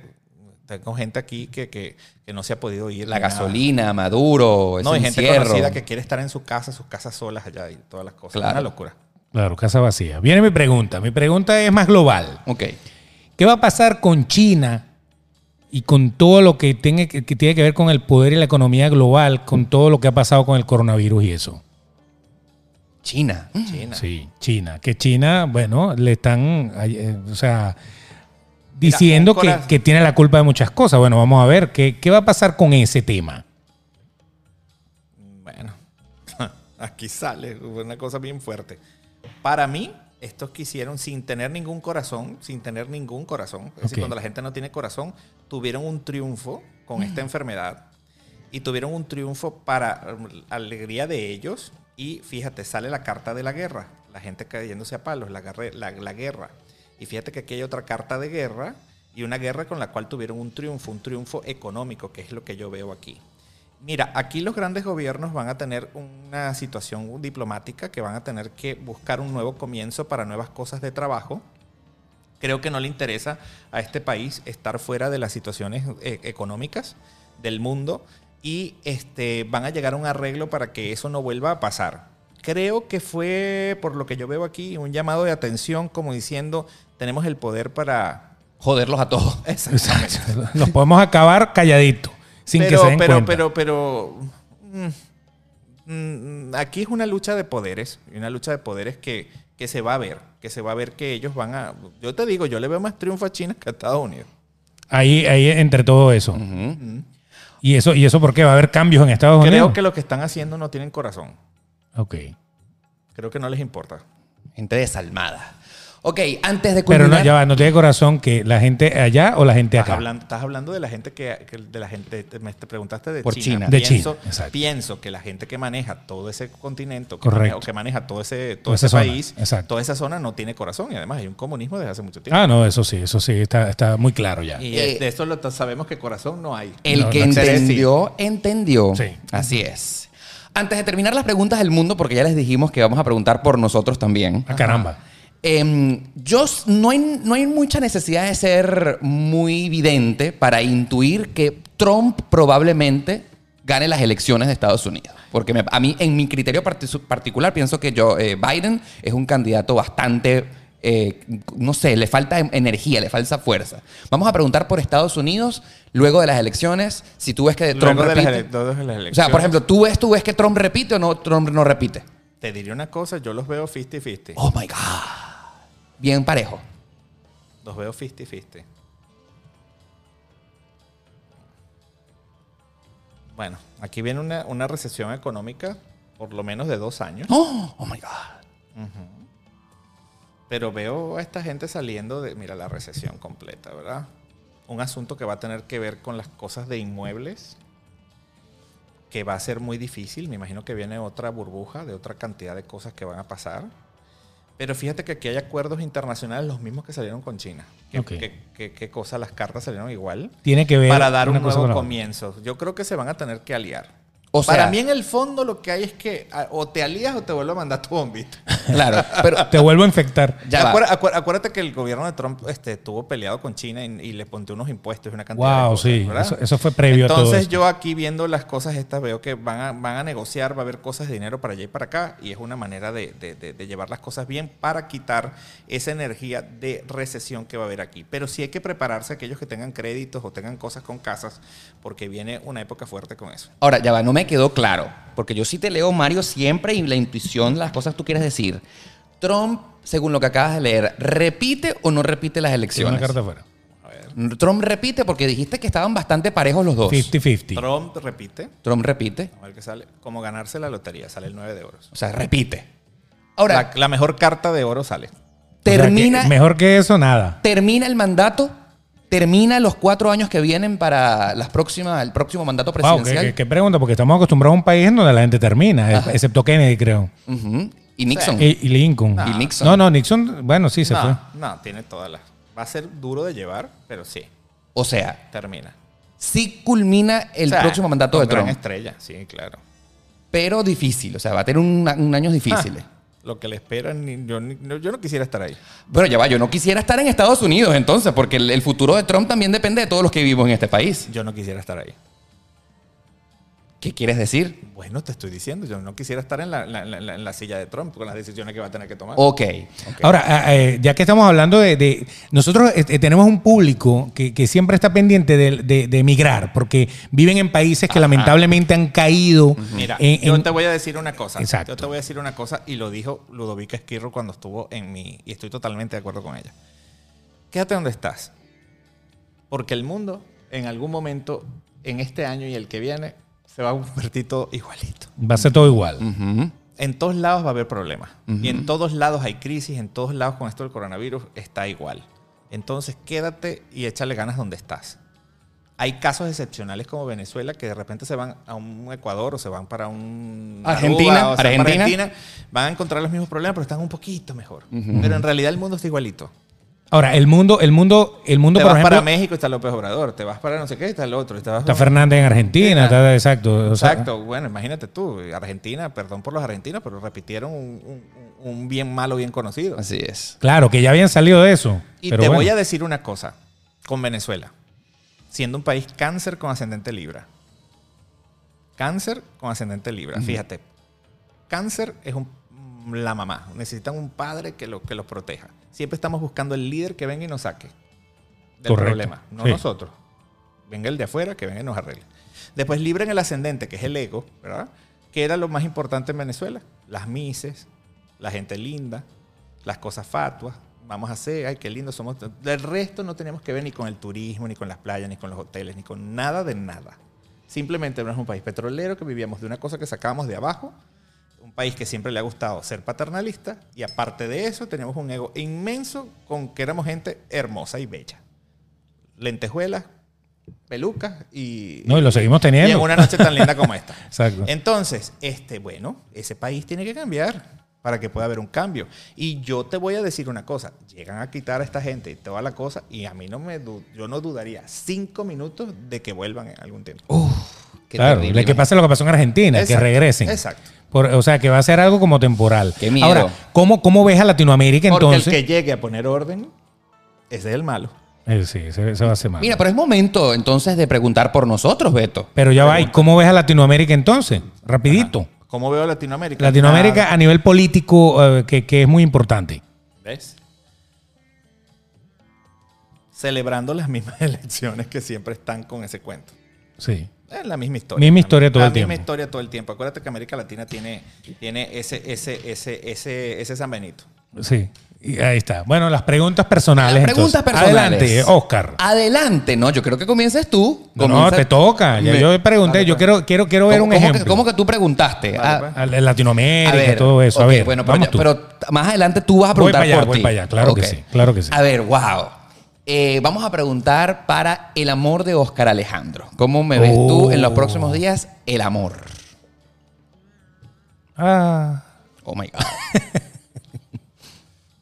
tengo gente aquí que, que, que no se ha podido ir. La ni nada. gasolina, Maduro, No, hay gente conocida que quiere estar en su casa, sus casas solas allá y todas las cosas. Claro. Una locura. Claro, casa vacía. Viene mi pregunta. Mi pregunta es más global. Ok. ¿Qué va a pasar con China y con todo lo que tiene que, que tiene que ver con el poder y la economía global, con todo lo que ha pasado con el coronavirus y eso? China. China. Sí, China. Que China, bueno, le están, eh, o sea, diciendo un que, que tiene la culpa de muchas cosas. Bueno, vamos a ver qué, qué va a pasar con ese tema. Bueno, aquí sale una cosa bien fuerte. Para mí, estos quisieron, sin tener ningún corazón, sin tener ningún corazón, es decir, cuando la gente no tiene corazón, tuvieron un triunfo con esta enfermedad y tuvieron un triunfo para um, alegría de ellos. Y fíjate, sale la carta de la guerra, la gente cayéndose a palos, la- la guerra. Y fíjate que aquí hay otra carta de guerra y una guerra con la cual tuvieron un triunfo, un triunfo económico, que es lo que yo veo aquí. Mira, aquí los grandes gobiernos van a tener una situación diplomática que van a tener que buscar un nuevo comienzo para nuevas cosas de trabajo. Creo que no le interesa a este país estar fuera de las situaciones eh, económicas del mundo y este, van a llegar a un arreglo para que eso no vuelva a pasar. Creo que fue, por lo que yo veo aquí, un llamado de atención como diciendo, tenemos el poder para... Joderlos a todos. Exacto. Los podemos acabar calladito, sin pero, que se den pero, cuenta. pero, pero, mm, mm, aquí es una lucha de poderes, y una lucha de poderes que, que se va a ver, que se va a ver que ellos van a... Yo te digo, yo le veo más triunfo a China que a Estados Unidos. Ahí, ahí entre todo eso. ¿Y eso. ¿Y eso por qué? ¿Va a haber cambios en Estados Unidos? Creo que lo que están haciendo no tienen corazón. Ok. Creo que no les importa. Gente desalmada. Ok, antes de Pero culminar... no, ya va, no tiene corazón que la gente allá o la gente Estás acá. hablando, estás hablando de la gente que, que- de la gente, te- me te preguntaste de Por China. China. De pienso, China, pienso que la gente que maneja todo ese continente, o que maneja, o que maneja todo ese, todo ese país, exacto. toda esa zona no tiene corazón y además hay un comunismo desde hace mucho tiempo. Ah, no, eso sí, eso sí, está, está muy claro ya. Y Eh, de eso lo, sabemos que corazón no hay. El No, que no entendió, entendió. Sí. Así es. Antes de terminar las preguntas del mundo, porque ya les dijimos que vamos a preguntar por nosotros también. Ah, caramba. Em, yo no hay, no hay mucha necesidad de ser muy vidente para intuir que Trump probablemente gane las elecciones de Estados Unidos. Porque me- a mí, en mi criterio parti- particular, pienso que yo, eh, Biden es un candidato bastante, eh, no sé, le falta em- energía, le falta fuerza. Vamos a preguntar por Estados Unidos luego de las elecciones, si tú ves que Trump Luego de las, repite. de las o sea, elecciones. por ejemplo, ¿tú ves, ¿tú ves que Trump repite o no, Trump no repite? Te diría una cosa, yo los veo 50-50. Oh, my God. Bien parejo. Los veo 50-50. Bueno, aquí viene una, una recesión económica por lo menos de dos años. Oh, oh my God. Pero veo a esta gente saliendo de, mira, la recesión completa, ¿verdad? Un asunto que va a tener que ver con las cosas de inmuebles, que va a ser muy difícil. Me imagino que viene otra burbuja de otra cantidad de cosas que van a pasar. Pero fíjate que aquí hay acuerdos internacionales, los mismos que salieron con China. ¿Qué, Ok. qué- qué- qué cosa? Las cartas salieron igual. Tiene que ver. Para dar un nuevo comienzo. Yo creo que se van a tener que aliar. O sea- Para mí en el fondo lo que hay es que a- o te alías o te vuelvo a mandar tu bombita. Claro, pero Te vuelvo a infectar. Ya. Acuérdate, que el gobierno de Trump este, estuvo peleado con China y, y le ponte unos impuestos y una cantidad de Wow, cosas, sí. Eso, eso fue previo a todo. Entonces yo aquí viendo las cosas estas veo que van a, van a negociar, va a haber cosas de dinero para allá y para acá y es una manera de, de- de- de llevar las cosas bien para quitar esa energía de recesión que va a haber aquí. Pero sí hay que prepararse aquellos que tengan créditos o tengan cosas con casas porque viene una época fuerte con eso. ahora ya va, no me quedó claro, porque yo sí te leo Mario siempre y la intuición, las cosas que tú quieres decir. Trump, según lo que acabas de leer, repite o no repite las elecciones. una carta afuera. A ver. Trump repite porque dijiste que estaban bastante parejos los dos. 50-50. Trump repite, Trump repite, a ver qué sale, como ganarse la lotería, sale el 9 de oros. o sea, repite. Ahora, La, la mejor carta de oro sale. O sea, termina, que mejor que eso, nada. termina el mandato, termina los cuatro años que vienen para las próximas, el próximo mandato Wow, ¿qué, presidencial. qué- qué pregunta, porque estamos acostumbrados a un país en donde la gente termina, eh, excepto Kennedy, creo. Y Nixon. Y, y Lincoln. Y Nixon. No, no, Nixon, bueno, sí se no, fue. no, tiene todas las. Va a ser duro de llevar, pero sí, O sea, termina. sí culmina el O sea, próximo mandato de gran Trump. estrella, sí, claro. pero difícil. O sea, va a tener un, un años difíciles. Ah, lo que le esperan, ni- yo, ni- yo no quisiera estar ahí. Bueno, ya va, yo no quisiera estar en Estados Unidos entonces, porque el, el futuro de Trump también depende de todos los que vivimos en este país. Yo no quisiera estar ahí. ¿Qué quieres decir? Bueno, te estoy diciendo, yo no quisiera estar en la, la- la- la- en la silla de Trump con las decisiones que va a tener que tomar. Ok. Ahora, ah, eh, ya que estamos hablando de... de- nosotros eh, eh, tenemos un público que, que siempre está pendiente de, de- de emigrar, porque viven en países que lamentablemente han caído Mira, en- yo en- te voy a decir una cosa. Exacto. Yo te voy a decir una cosa y lo dijo Ludovica Esquirro cuando estuvo en mi... Y estoy totalmente de acuerdo con ella. Quédate donde estás. Porque el mundo, en algún momento, en este año y el que viene, se va a convertir todo igualito. Va a ser todo igual. En todos lados va a haber problemas. Y en todos lados hay crisis, en todos lados con esto del coronavirus está igual. Entonces quédate y échale ganas donde estás. Hay casos excepcionales como Venezuela que de repente se van a un Ecuador o se van para un Argentina, Aruba, o para. Argentina, van a encontrar los mismos problemas, pero están un poquito mejor. Pero en realidad el mundo está igualito. Ahora, el mundo, el mundo, el mundo, te por vas ejemplo. para México está López Obrador, te vas para no sé qué está el otro. Está Fernández en Argentina, está, exacto. o sea, Exacto, bueno, imagínate tú, Argentina, perdón por los argentinos, pero repitieron un, un- un bien malo, bien conocido. Así es. claro, que ya habían salido de eso. Y pero te bueno. voy a decir una cosa, con Venezuela, siendo un país cáncer con ascendente libra. Cáncer con ascendente libra, fíjate. Cáncer es un- la mamá, necesitan un padre que, lo, que los proteja. Siempre estamos buscando el líder que venga y nos saque del Correcto, problema, no sí. nosotros. Venga el de afuera, que venga y nos arregle. Después Libra en el ascendente, que es el ego, ¿verdad? Que era lo más importante en Venezuela. Las mises, la gente linda, las cosas fatuas. Vamos a hacer, ay, qué lindo somos. Del resto no tenemos que ver ni con el turismo, ni con las playas, ni con los hoteles, ni con nada de nada. Simplemente no es un país petrolero que vivíamos de una cosa que sacábamos de abajo. País que siempre le ha gustado ser paternalista. Y aparte de eso, teníamos un ego inmenso con que éramos gente hermosa y bella. Lentejuelas, pelucas y, No, y lo seguimos teniendo. y en una noche tan linda como esta. Exacto. Entonces, este, bueno, ese país tiene que cambiar para que pueda haber un cambio. Y yo te voy a decir una cosa, llegan a quitar a esta gente y toda la cosa, y a mí no me yo no dudaría cinco minutos de que vuelvan en algún tiempo. Qué claro, terrible, que pase lo que pasó en Argentina, que Exacto, regresen. exacto. Por- o sea, que va a ser algo como temporal. Qué miedo. Ahora, ¿cómo, ¿cómo ves a Latinoamérica Porque entonces? el que llegue a poner orden, ese es el malo. Eh, sí, se, se va a hacer mal. Mira, pero es momento entonces de preguntar por nosotros, Beto. Pero ya va, ¿y cómo ves a Latinoamérica entonces? Rapidito. ¿Cómo veo Latinoamérica? Latinoamérica Ah, a nivel político, eh, que, que es muy importante. ¿Ves? Celebrando las mismas elecciones que siempre están con ese cuento. Sí. Es la misma historia. Misma historia todo la el tiempo. misma historia todo el tiempo. Acuérdate que América Latina tiene, tiene ese, ese, ese, ese, ese San Benito. Sí. Y ahí está. Bueno, las preguntas personales. Las preguntas entonces. personales. Adelante, Oscar. Adelante, no, yo creo que comiences tú. No, no, Comienza- te toca. Ya Me- yo pregunté, yo pues. quiero, quiero, quiero ver ¿Cómo, un cómo ejemplo. que, cómo que tú preguntaste? Dale, Ah, pues. A la- Latinoamérica, a ver, todo eso. a ver, bueno, pero, vamos ya- tú. pero más adelante tú vas a Voy preguntar para allá, por voy ti. para allá, claro que Ok. sí, claro que sí. A ver, wow. Eh, vamos a preguntar para el amor de Oscar Alejandro. ¿Cómo me ves tú en los Oh. próximos días? El amor. Ah, Oh my God.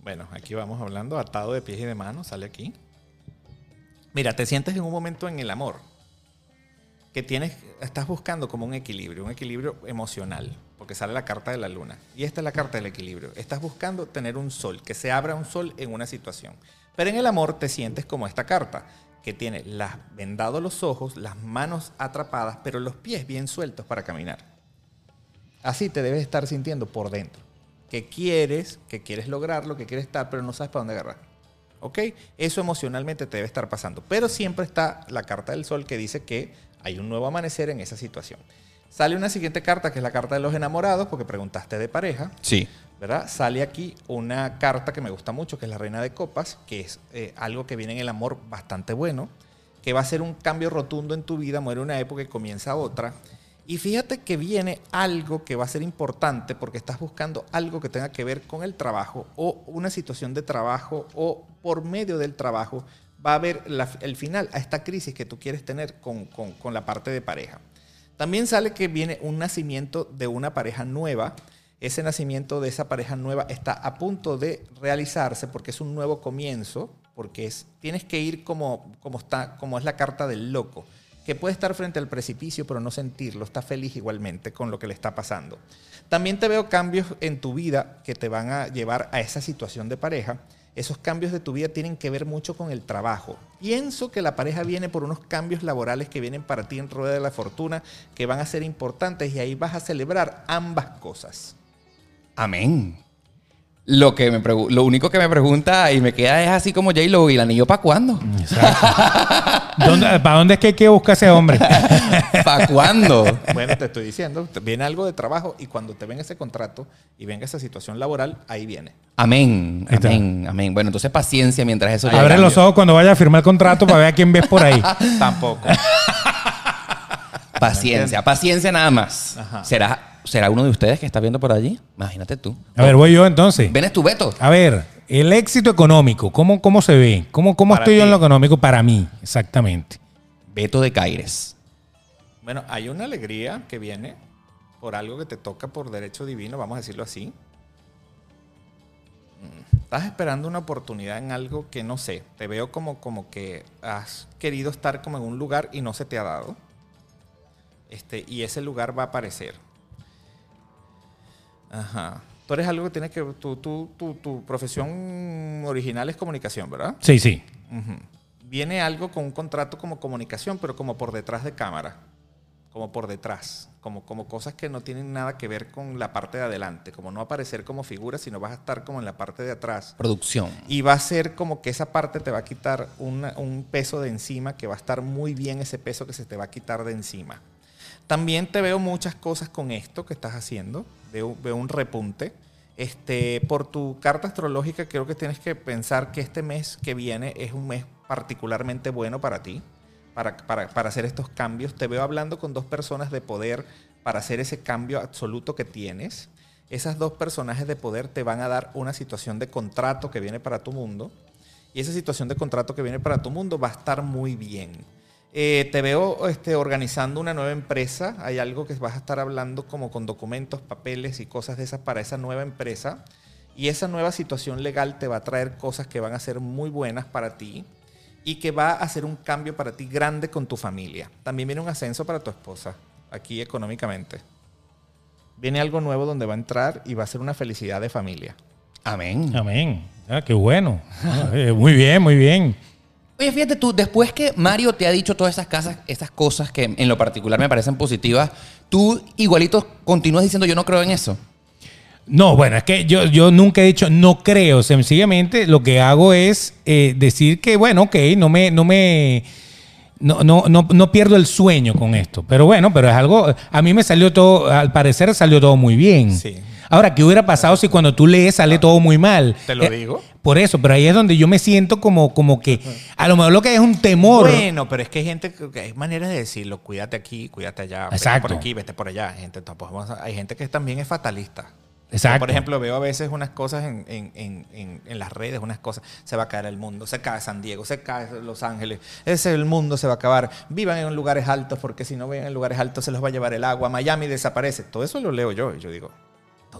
Bueno, aquí vamos hablando atado de pies y de manos. Sale aquí. Mira, te sientes en un momento en el amor que tienes, estás buscando como un equilibrio, un equilibrio emocional, porque sale la carta de la luna. Y esta es la carta del equilibrio. Estás buscando tener un sol, que se abra un sol en una situación. Pero en el amor te sientes como esta carta, que tiene las, vendados los ojos, las manos atrapadas, pero los pies bien sueltos para caminar. Así te debes estar sintiendo por dentro. Que quieres, que quieres lograrlo, que quieres estar, pero no sabes para dónde agarrar. ¿Ok? Eso emocionalmente te debe estar pasando. Pero siempre está la carta del sol que dice que hay un nuevo amanecer en esa situación. Sale una siguiente carta que es la carta de los enamorados, porque preguntaste de pareja. Sí. ¿Verdad? Sale aquí una carta que me gusta mucho, que es la Reina de Copas, que es eh, algo que viene en el amor bastante bueno, que va a ser un cambio rotundo en tu vida, muere una época y comienza otra. Y fíjate que viene algo que va a ser importante porque estás buscando algo que tenga que ver con el trabajo o una situación de trabajo o por medio del trabajo va a haber el final a esta crisis que tú quieres tener con- con la parte de pareja. También sale que viene un nacimiento de una pareja nueva. Ese nacimiento de esa pareja nueva está a punto de realizarse porque es un nuevo comienzo, porque es, tienes que ir como, como, está, como es la carta del loco, que puede estar frente al precipicio pero no sentirlo, está feliz igualmente con lo que le está pasando. También te veo cambios en tu vida que te van a llevar a esa situación de pareja. Esos cambios de tu vida tienen que ver mucho con el trabajo. Pienso que la pareja viene por unos cambios laborales que vienen para ti en Rueda de la Fortuna, que van a ser importantes y ahí vas a celebrar ambas cosas. Amén. Lo, que me lo único que me pregunta y me queda es así como J-Lo, ¿y el anillo para cuándo? ¿dónde- ¿Para dónde es que hay que buscar ese hombre? ¿Para cuándo? Bueno, te estoy diciendo, viene algo de trabajo y cuando te ven ese contrato y venga esa situación laboral, ahí viene. Amén, está. amén, amén. Bueno, entonces paciencia mientras eso llega. Abre los ojos cuando vaya a firmar el contrato para ver a quién ves por ahí. Tampoco. Paciencia, paciencia nada más. Ajá. Será ¿Será uno de ustedes que está viendo por allí? Imagínate tú. A ver, voy yo entonces. ¿Ven es tu Beto? A ver, el éxito económico, ¿cómo, cómo se ve? ¿Cómo, cómo estoy yo en lo económico para mí? Exactamente. Beto de Caires. Bueno, hay una alegría que viene por algo que te toca por derecho divino, vamos a decirlo así. Mm, Estás esperando una oportunidad en algo que no sé. Te veo como, como que has querido estar como en un lugar y no se te ha dado. Este, y ese lugar va a aparecer. Ajá. Tú eres algo que tienes que. Tu, tu, tu, tu profesión original es comunicación, ¿verdad? Sí, sí. Viene algo con un contrato como comunicación, pero como por detrás de cámara. Como por detrás. Como, como cosas que no tienen nada que ver con la parte de adelante. Como no aparecer como figura, sino vas a estar como en la parte de atrás. Producción. Y va a ser como que esa parte te va a quitar una- un peso de encima, que va a estar muy bien ese peso que se te va a quitar de encima. También te veo muchas cosas con esto que estás haciendo. Veo, veo un repunte. Este, por tu carta astrológica, creo que tienes que pensar que este mes que viene es un mes particularmente bueno para ti, para, para, para hacer estos cambios. Te veo hablando con dos personas de poder para hacer ese cambio absoluto que tienes. Esas dos personajes de poder te van a dar una situación de contrato que viene para tu mundo. Y esa situación de contrato que viene para tu mundo va a estar muy bien. Eh, te veo este, organizando una nueva empresa. Hay algo que vas a estar hablando como con documentos, papeles y cosas de esas para esa nueva empresa. Y esa nueva situación legal te va a traer cosas que van a ser muy buenas para ti y que va a hacer un cambio para ti grande con tu familia. También viene un ascenso para tu esposa, aquí económicamente. Viene algo nuevo donde va a entrar y va a ser una felicidad de familia. Amén. Amén. Ah, qué bueno. Ah, eh, muy bien, muy bien. Oye, fíjate tú, después que Mario te ha dicho todas esas, casas, esas cosas que en lo particular me parecen positivas, tú igualito continúas diciendo yo no creo en eso. No, bueno, es que yo, yo nunca he dicho no creo. Sencillamente lo que hago es eh, decir que, bueno, ok, no me, no me. No, no, no, no pierdo el sueño con esto. Pero bueno, pero es algo. A mí me salió todo, al parecer salió todo muy bien. Sí. Ahora, ¿qué hubiera pasado si cuando tú lees sale todo muy mal? Te lo Eh, digo. Por eso, pero ahí es donde yo me siento como, como que a lo mejor lo que hay es un temor. Bueno, pero es que hay gente que hay maneras de decirlo, cuídate aquí, cuídate allá, vete Exacto. por aquí, vete por allá. Gente, hay gente que también es fatalista. Exacto. Yo, por ejemplo, veo a veces unas cosas en, en- en- en- en las redes, unas cosas, se va a caer el mundo, se cae San Diego, se cae Los Ángeles, ese el mundo se va a acabar, vivan en lugares altos porque si no viven en lugares altos se los va a llevar el agua, Miami desaparece, todo eso lo leo yo y yo digo,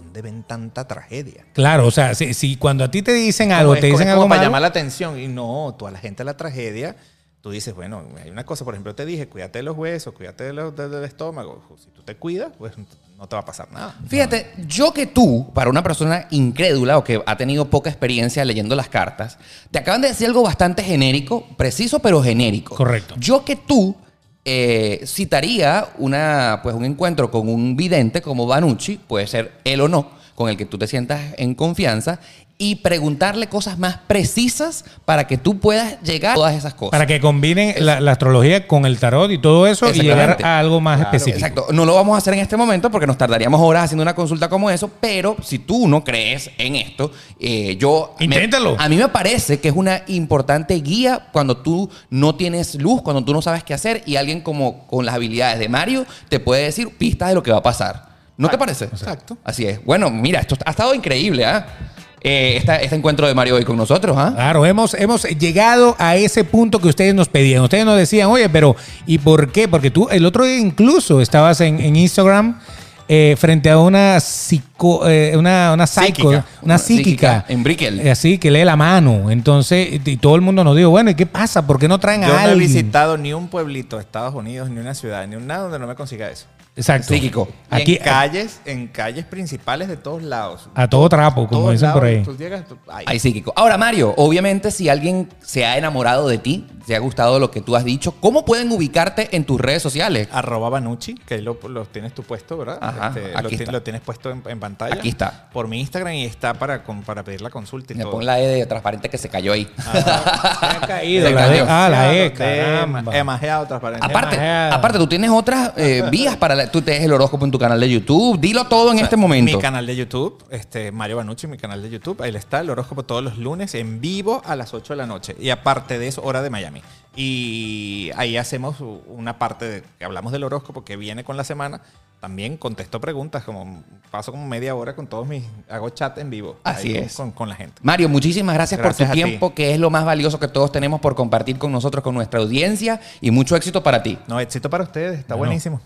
¿dónde ven tanta tragedia? Claro, o sea, si, si cuando a ti te dicen Como algo, es te como- dicen algo como para malo, llamar la atención. Y no, tú a la gente la tragedia, tú dices, bueno, hay una cosa, por ejemplo, te dije, cuídate de los huesos, cuídate de los- de- del estómago. Si tú te cuidas, pues no te va a pasar nada. Fíjate, yo que tú, para una persona incrédula o que ha tenido poca experiencia leyendo las cartas, te acaban de decir algo bastante genérico, preciso pero genérico. Correcto. Yo que tú eh, citaría una, pues, un encuentro con un vidente como Banucci, puede ser él o no, con el que tú te sientas en confianza, y preguntarle cosas más precisas para que tú puedas llegar a todas esas cosas. para que combinen la, la astrología con el tarot y todo eso y llegar a algo más Claro, específico. Exacto. No lo vamos a hacer en este momento porque nos tardaríamos horas haciendo una consulta como eso, pero si tú no crees en esto, eh, yo... me- Inténtalo. a mí me parece que es una importante guía cuando tú no tienes luz, cuando tú no sabes qué hacer y alguien como con las habilidades de Mario te puede decir pistas de lo que va a pasar. ¿No te parece? Exacto. Así es. Bueno, mira, esto ha estado increíble, ¿ah? Eh, esta- este encuentro de Mario hoy con nosotros, ¿ah? Claro, hemos, hemos llegado a ese punto que ustedes nos pedían. Ustedes nos decían, oye, pero ¿y por qué? Porque tú el otro día incluso estabas en, en Instagram eh, frente a una psico, eh, una, una psycho, Psíquica. una psíquica. psíquica en Brickell. Eh, Así, que lee la mano. Entonces, y todo el mundo nos dijo, bueno, ¿y qué pasa? ¿Por qué no traen Yo a no he alguien? visitado ni un pueblito de Estados Unidos, ni una ciudad, ni un nada donde no me consiga eso. Exacto. Psíquico. Aquí, en calles, en calles principales de todos lados. a todo trapo, como dicen por ahí. Tú llegas, tú- ay, Ay, psíquico. Ahora, Mario, obviamente, si alguien se ha enamorado de ti, te ha gustado lo que tú has dicho, ¿cómo pueden ubicarte en tus redes sociales? Arroba Banucci, que ahí lo, lo tienes tú puesto, ¿verdad? Ajá, Este, aquí lo, ti- está. lo tienes puesto en, en pantalla. Aquí está. Por mi Instagram y está para, con- para pedir la consulta y Me todo. pon la E de transparente que se cayó ahí. ha caído Se la cayó. E. Ah, la E, caramba. demasiado transparente. Aparte, aparte, tú tienes otras eh, vías para canal, tú te des el horóscopo en tu canal de YouTube. Dilo todo en O sea, este momento. Mi canal de YouTube, este, Mario Banucci, mi canal de YouTube, ahí está el horóscopo todos los lunes en vivo a las 8 de la noche. Y aparte de eso, hora de Miami. Y ahí hacemos una parte de que hablamos del horóscopo que viene con la semana. También contesto preguntas, como paso como media hora con todos mis. Hago chat en vivo. Así es. Con, con la gente. Mario, muchísimas gracias, Gracias por tu a ti. tiempo, que es lo más valioso que todos tenemos por compartir con nosotros, con nuestra audiencia. Y mucho éxito para ti. No, éxito para ustedes, está buenísimo.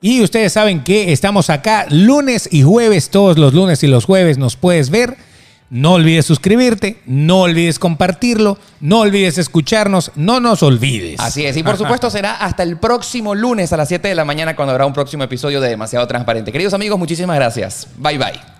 Y ustedes saben que estamos acá lunes y jueves, todos los lunes y los jueves nos puedes ver. No olvides suscribirte, no olvides compartirlo, no olvides escucharnos, no nos olvides. Así es. Y por supuesto será hasta el próximo lunes a las 7 de la mañana cuando habrá un próximo episodio de Demasiado Transparente. Queridos amigos, muchísimas gracias. Bye bye.